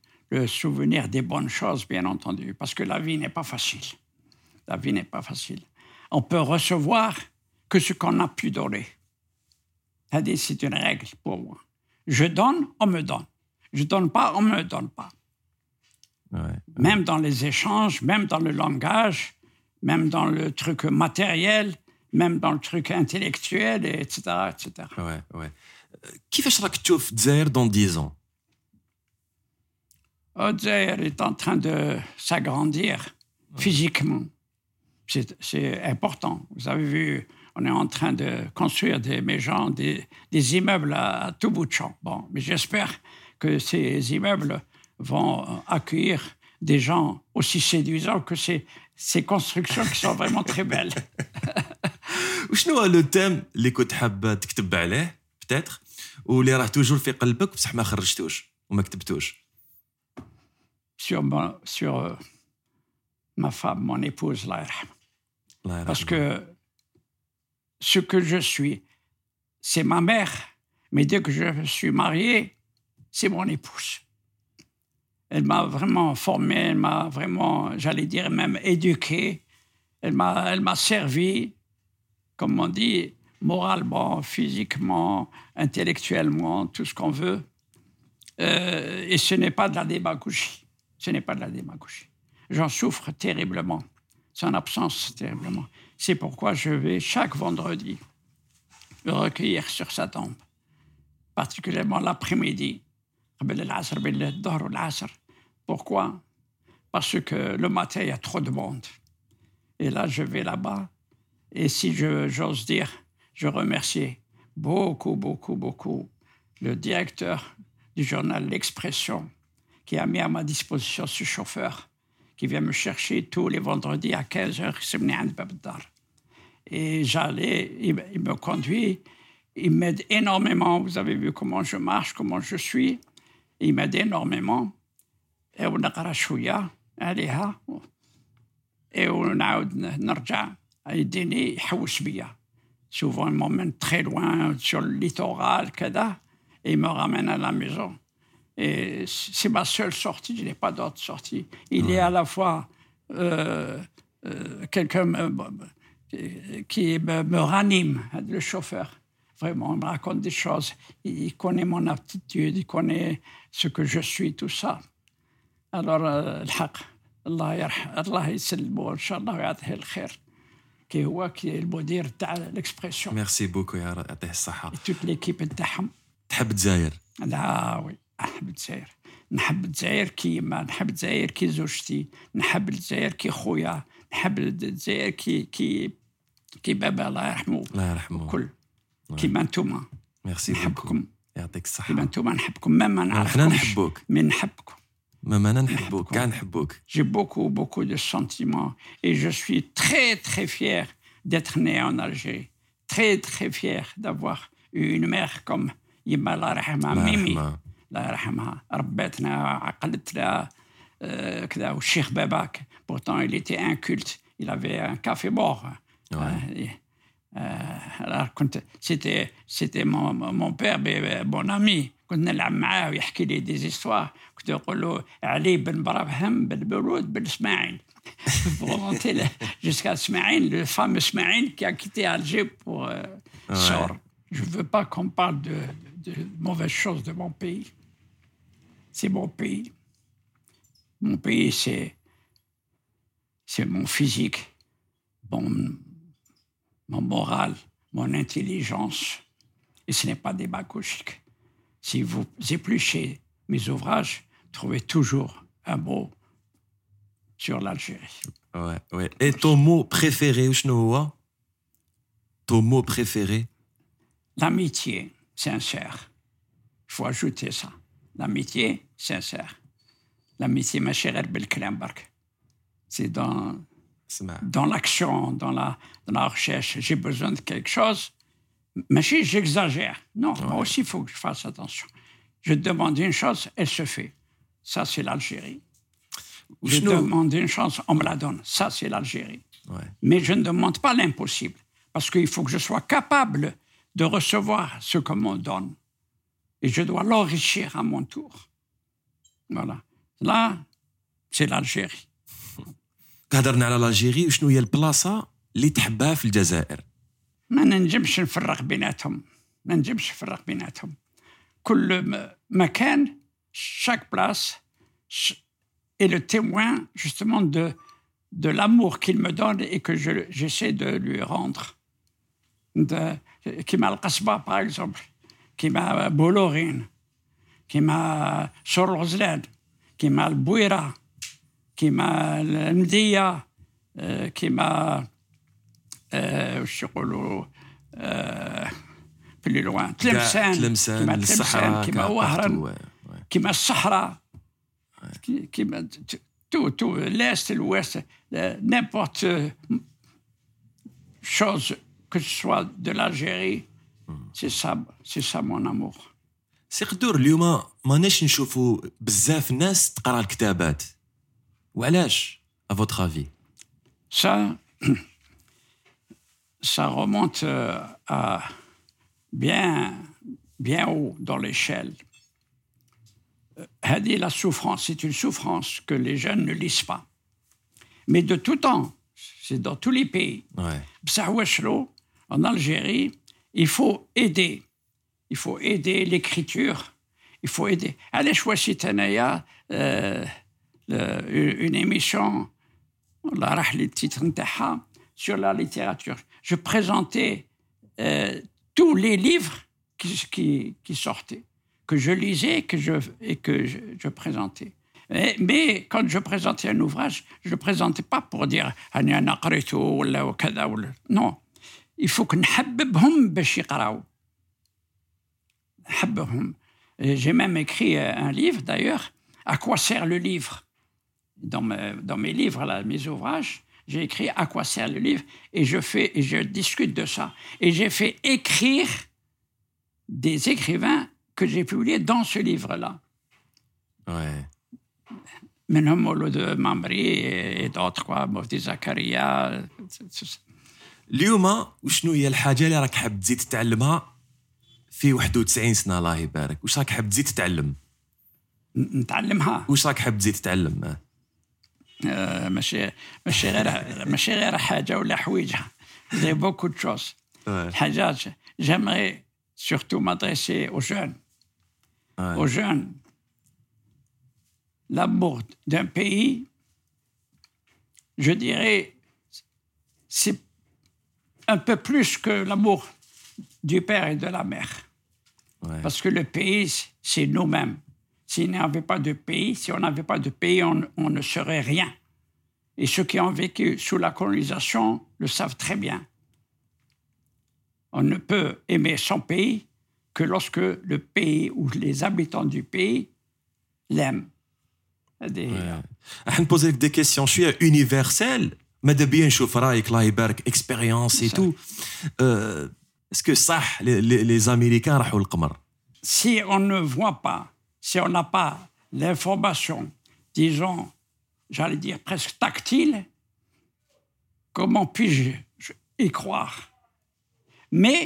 le souvenir des bonnes choses, bien entendu, parce que la vie n'est pas facile. La vie n'est pas facile. On peut recevoir que ce qu'on a pu donner. C'est une règle pour moi. Je donne, on me donne. Je donne pas, on me donne pas. Même dans les échanges, même dans le langage, même dans le truc matériel, même dans le truc intellectuel, etc. etc. Ouais, ouais. Euh, qui fait que tu dire dans 10 ans? Odzier est en train de s'agrandir physiquement. C'est c'est important. Vous avez vu, on est en train de construire des maisons, des, des immeubles à, à tout bout de champ. Bon, mais j'espère que ces immeubles vont euh, accueillir des gens aussi séduisants que ces, ces constructions qui sont vraiment très belles. وشنو هو لو تيم اللي كنت حاب تكتب عليه بتاتر واللي راه توجور في قلبك بصح ما خرجتوش وما كتبتوش sur, ma, sur euh, ma femme, mon épouse, Laira. Parce que ce que je suis, c'est ma mère, mais dès que je suis marié, c'est mon épouse. Elle m'a vraiment formé, elle m'a vraiment, j'allais dire même éduqué, elle m'a, elle m'a servi, comme on dit, moralement, physiquement, intellectuellement, tout ce qu'on veut. Euh, et ce n'est pas de la démagogie. Ce n'est pas de la démagogie. J'en souffre terriblement. Son absence, terriblement. C'est pourquoi je vais chaque vendredi me recueillir sur sa tombe, particulièrement l'après-midi. Pourquoi? Parce que le matin, il y a trop de monde. Et là, je vais là-bas. Et si j'ose dire, je remercie beaucoup, beaucoup, beaucoup le directeur du journal L'Expression, qui a mis à ma disposition ce chauffeur qui vient me chercher tous les vendredis à 15h. Et j'allais, il, me- il me conduit, il m'aide énormément. Vous avez vu comment je marche, comment je suis. Il m'aide énormément. Et on نقرا شوية عليها et ونعاود نرجع يديني يحوس بيا. Souvent, il m'emmène très loin sur le littoral, كذا, et il me ramène à la maison. Et c'est ma seule sortie, je n'ai pas d'autre sortie. Il est à la fois euh, euh, quelqu'un me- me- qui me, me ranime, le chauffeur. Vraiment, il me raconte des choses. Il, il connaît mon aptitude, il connaît ce que je suis, tout ça. Alors, euh, الحق الله يرحم الله يسلمه ان شاء الله ويعطيه الخير كي هو كي المدير تاع الاكسبرسيون ميرسي بوكو يا رب يعطيه الصحه توت ليكيب تاعهم تحب الجزائر لا وي نحب الجزائر. نحب الجزائر كيما نحب الجزائر كي زوجتي نحب الجزائر كي خويا نحب الجزائر كي كي كي بابا الله يرحمه. الله يرحمه. كل. كيما انتوما. ميرسي بوكو. نحبكم. يعطيك الصحة. كيما انتوما نحبكم. ما ما حنا نحبوك. من نحبكم. ماما أنا نحبوك. كاع نحبوك. J'ai beaucoup, beaucoup de sentiments et je suis très, très fier d'être né en Algérie. Très, très fier d'avoir eu une mère comme Yima Allah yarhamha, الله Mimi. يرحمها الله يرحمها ربتنا عقلتنا آه، كذا والشيخ باباك pourtant il était inculte il avait un café mort Ouais. Euh, et, euh, alors كنت c'était c'était mon, mon père mais mon ami كنا نلعب معاه ويحكي لي دي زيستوار كنت نقول له علي بن برهم بن برود بن اسماعيل pour remonter le- jusqu'à Ismaïl, le fameux Ismaïl qui a quitté Alger pour euh, Sor. Je ne veux pas qu'on parle de, de, de mauvaises choses de mon pays. c'est mon pays. Mon pays, c'est, c'est mon physique, mon, mon moral, mon intelligence. Et ce n'est pas démagogique. Si vous épluchez mes ouvrages, trouvez toujours un mot sur l'Algérie. Ouais, ouais. Et ton mot préféré, Ushnoa Ton mot préféré? L'amitié sincère. Il faut ajouter ça l'amitié sincère. L'amitié, ma chère c'est dans, dans l'action, dans la, dans la recherche. J'ai besoin de quelque chose, mais si j'exagère, non, moi aussi, il faut que je fasse attention. Je demande une chose, elle se fait. Ça, c'est l'Algérie. Je demande une chance, on me la donne. Ça, c'est l'Algérie. Mais je ne demande pas l'impossible, parce qu'il faut que je sois capable de recevoir ce qu'on me donne Et je dois l'enrichir à mon tour. Voilà. Là, c'est l'Algérie. هضرنا على الجيري وشنو هي البلاصه اللي تحبها في الجزائر ما ننجمش نفرق بيناتهم ما ننجمش نفرق بيناتهم كل م- مكان chaque place ch- est le témoin justement de, de l'amour qu'il me donne et que je- j'essaie de lui rendre. De, qui m'a le Kasbah, par exemple, qui m'a Bollorine, qui m'a Sorozled, qui m'a le Bouira, qui m'a le Mdia, euh, qui m'a euh, وش يقولوا آه، plus loin تلمسان تلمسان كيما تلمسان الصحراء كيما كاع وهران partout, ouais, ouais. كيما الصحراء كي- كيما ت- tout, tout, l'Est, l'Ouest, euh, n'importe euh, chose, que ce soit de l'Algérie, c'est ça, c'est ça mon amour. سي قدور اليوم ماناش نشوفوا بزاف ناس تقرا الكتابات وعلاش ا فوتر افي Ça, ça remonte euh, à bien, bien haut dans l'échelle. Euh, هذه la souffrance, c'est une souffrance que les jeunes ne lisent pas. Mais de tout temps, c'est dans tous les pays. ouais. بصح واشلو en Algérie, il faut aider. Il faut aider l'écriture. Il faut aider. Allez, choisir Tanaya, euh, une émission, sur la littérature. Je présentais euh, tous les livres qui, sortaient, que je lisais que je, et que je, présentais. Mais, mais, quand je présentais un ouvrage, je ne le présentais pas pour dire « Non, Il faut que نحببهم باش يقراو. نحببهم. Et J'ai même écrit euh, un livre d'ailleurs. À quoi sert le livre dans, me- dans mes livres, là, mes ouvrages, j'ai écrit à quoi sert le livre et je fais et je discute de ça. Et j'ai fait écrire des écrivains que j'ai publiés dans ce livre-là. ouais. منهم مولود مامري et d'autres quoi, Mofti Zakaria. اليوم وشنو هي الحاجة اللي راك حاب تزيد تتعلمها في 91 سنة الله يبارك واش راك حاب تزيد تتعلم نتعلمها واش راك حاب تزيد تتعلم آه. آه، ماشي ماشي غير ماشي غير حاجة ولا حويجه J'ai beaucoup de choses. Ouais. حاجات j'aimerais surtout m'adresser aux jeunes. Ouais. aux jeunes l'amour d'un pays, je dirais, c'est un peu plus que l'amour du père et de la mère. Parce que le pays, c'est nous-mêmes. S'il n'y avait pas de pays, si on n'avait pas de pays, on, ne serait rien. Et ceux qui ont vécu sous la colonisation le savent très bien. On ne peut aimer son pays que lorsque le pays ou les habitants du pays l'aiment. Des... Ouais. Me poser des questions. Je suis universel. ماذا بيا نشوف رايك الله يبارك اكسبيريونس اي صح. تو اسكو صح لي- لي لي زاميريكان راحوا للقمر si on ne voit pas, si on n'a pas l'information, disons, j'allais dire presque tactile, comment puis-je je- y croire Mais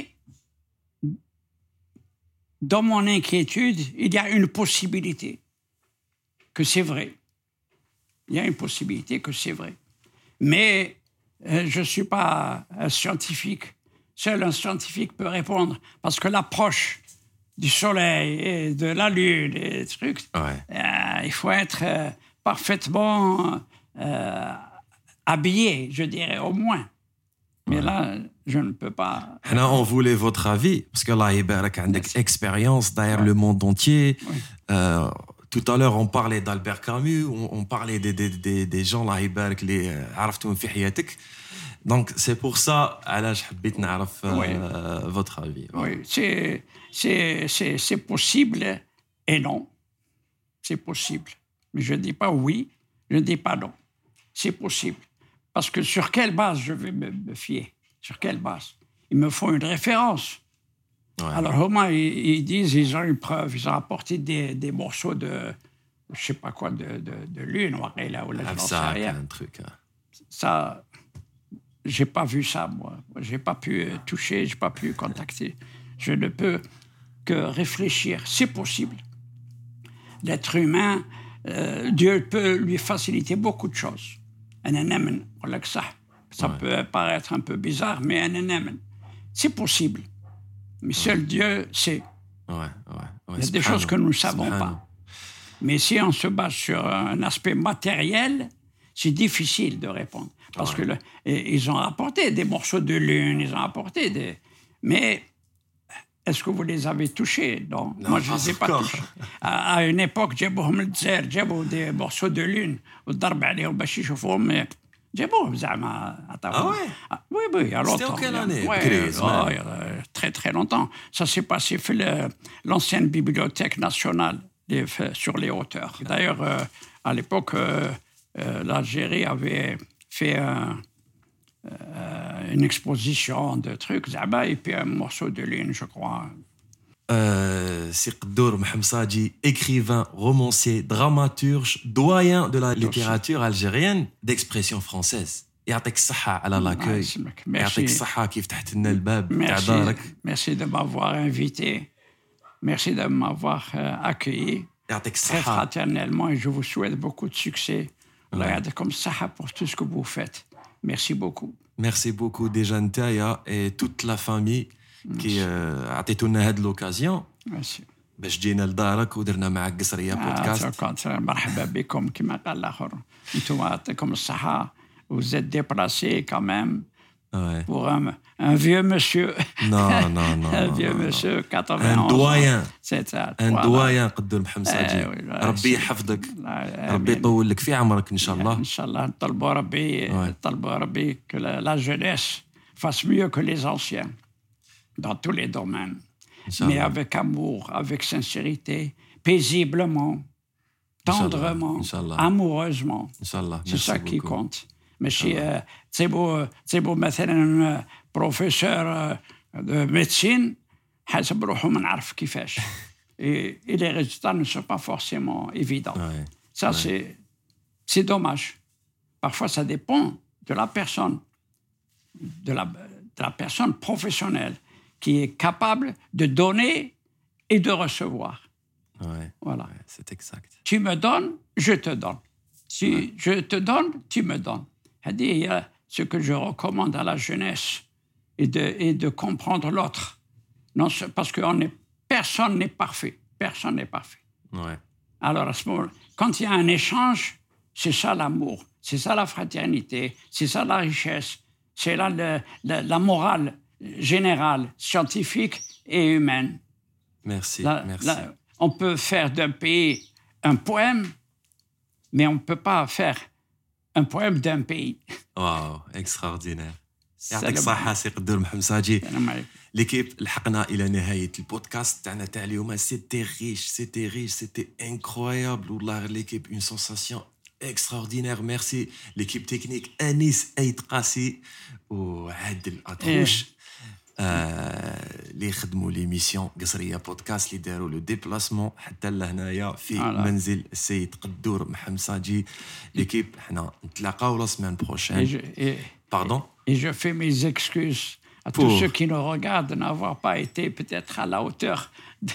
dans mon inquiétude, il y a une possibilité que c'est vrai. Il y a une possibilité que c'est vrai. Mais euh, je ne suis pas un scientifique. Seul un scientifique peut répondre, parce que l'approche du soleil et de la lune des trucs, euh, il faut être euh, parfaitement habillé, je dirais au moins. Mais là, je ne peux pas. Là, on voulait votre avis, parce que là, il y a une expérience derrière le monde entier Euh, tout à l'heure on parlait d'Albert Camus on, on parlait des, des, des, des gens الله يبارك اللي آه، عرفتهم في حياتك donc c'est pour ça علاش حبيت نعرف euh, Oui. votre avis Oui, c'est, c'est, c'est, c'est possible et non. C'est possible. Mais je ne dis pas oui, je ne dis pas non. C'est possible. Parce que sur quelle base je vais me, me fier Sur quelle base Il me faut une référence. Alors, comment ils, disent, ils ont une preuve, ils ont apporté des, morceaux de, je sais pas quoi, de, lune, ouais, là, ou là, ah, ça, rien. un truc. Hein. Ça, j'ai pas vu ça, moi. J'ai pas pu euh, toucher, j'ai pas pu contacter. Je ne peux que réfléchir. C'est possible. L'être humain, euh, Dieu peut lui faciliter beaucoup de choses. Un amen, ça. Ça peut paraître un peu bizarre, mais un. C'est possible. Mais seul Dieu sait. Il y a des choses que nous ne savons pas. Mais si on se base sur un aspect matériel, c'est difficile de répondre. Parce ouais. que ils ont apporté des morceaux de lune, ils ont apporté des. Mais est-ce que vous les avez touchés? Non. Moi, je ne les ai pas touchés. À, une époque, j'ai des morceaux de lune, au mais. Jebus à Ottawa. Ah ouais? Ah, oui, oui, à longtemps. C'était en quelle année? Ouais, Chris, oh, ah, il y a très, très longtemps. Ça s'est passé l'ancienne bibliothèque nationale sur les hauteurs. D'ailleurs, euh, à l'époque, euh, euh, l'Algérie avait fait une exposition de trucs, et puis un morceau de ligne, je crois, Euh, Sir Qaddour Mohamed écrivain, romancier, dramaturge, doyen de la littérature algérienne d'expression française. يعطيك الصحة على لاكوي يسلمك. يعطيك Merci. الصحة كيف فتحت لنا الباب تاع Merci, دارك merci de m'avoir invité. Merci de m'avoir euh, accueilli. يعطيك très الصحة fraternellement et je vous souhaite beaucoup de succès. Allah يعطيكم الصحة pour tout ce que vous faites. Merci beaucoup. Merci beaucoup déjà نتايا et toute la famille euh, عطيتونا هاد Merci. باش جينا لدارك ودرنا معك قصرية بودكاست آه، مرحبا بكم كما قال الآخر. أنتم يعطيكم êtes déplacé quand même Ouais. pour un, un vieux monsieur. Non, non, non. un vieux non, monsieur, 91 Un doyen. C'est ça. voilà. آه، oui, là, ربي يحفظك ربي. يطول لك في عمرك ان شاء الله ان شاء الله نطلبوا ربي. نطلبوا ربي que la, la jeunesse fasse mieux que les anciens dans tous les domaines, mais avec amour, avec sincérité, paisiblement, tendrement, amoureusement. C'est ça qui compte. Mais si, c'est beau, c'est beau, un euh, professeur euh, de médecine, et, et les résultats ne sont pas forcément évidents. Ça, c'est, dommage. Parfois, ça dépend de la personne, de la personne professionnelle qui est capable de donner et de recevoir. Ouais. Voilà. Ouais, c'est exact. Tu me donnes, je te donne. Si je te donne, tu me donnes. C'est-à-dire, ce que je recommande à la jeunesse et de, et de comprendre l'autre. Non, parce que on est, personne n'est parfait. Personne n'est parfait. Alors, à ce moment quand il y a un échange, c'est ça l'amour, c'est ça la fraternité, c'est ça la richesse, c'est là le- la morale générale, scientifique et humaine. Merci. Là- Merci. là, on peut faire d'un pays un poème, mais on ne peut pas faire un poème d'un pays. واو اكستراوردينير السلام يعطيك الصحة سي قدر محمد ساجي السلام عليكم. ليكيب لحقنا الى نهايه البودكاست تاعنا تاع اليوم سيتي ريش سيتي ريش سيتي انكرويابل والله ليكيب اون سونساسيون اكستراوردينير ميرسي ليكيب تكنيك انيس ايت قاسي وعادل اطروش آه، اللي خدموا ليميسيون قصريه بودكاست اللي داروا لو ديبلاسمون حتى لهنايا في فوالا. منزل السيد قدور محمد ساجي ليكيب حنا نتلاقاو لا سيمين Et بروشين je, et- باردون et je fais mes excuses à Pour- tous ceux qui nous regardent de n'avoir pas été peut-être à la hauteur de,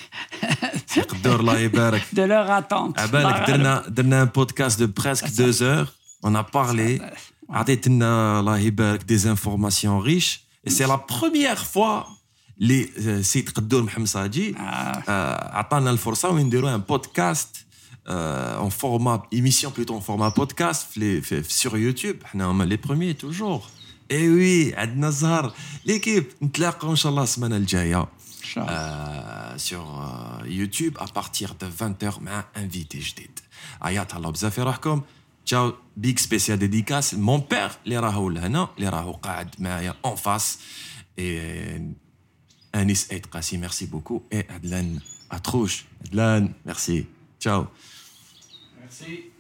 قدور الله يبارك de leur attente. À بالك درنا درنا un podcast de presque deux heures. On a parlé. عطيتنا الله يبارك des informations riches. Et c'est la première fois اللي آه، سيد قدور محمد ساجي آه، عطانا الفرصة وين نديروا un podcast euh, en format émission plutôt en format podcast في les- في- في- sur YouTube حنا هما les premiers toujours. Et oui عندنا الزهر l'équipe نتلاقاو ان شاء الله السمانة الجاية. إن شاء الله. Euh, sur euh, YouTube à partir de 20h مع انفيتي جديد عيط الله بزاف يروحكم تشاو Ciao, big spécial dédicace. Mon père, les Rahoul, ah les Rahoul en face. Et euh, Anis Aid merci beaucoup. Et Adlan Atrouche. Adlan, merci. Ciao. Merci.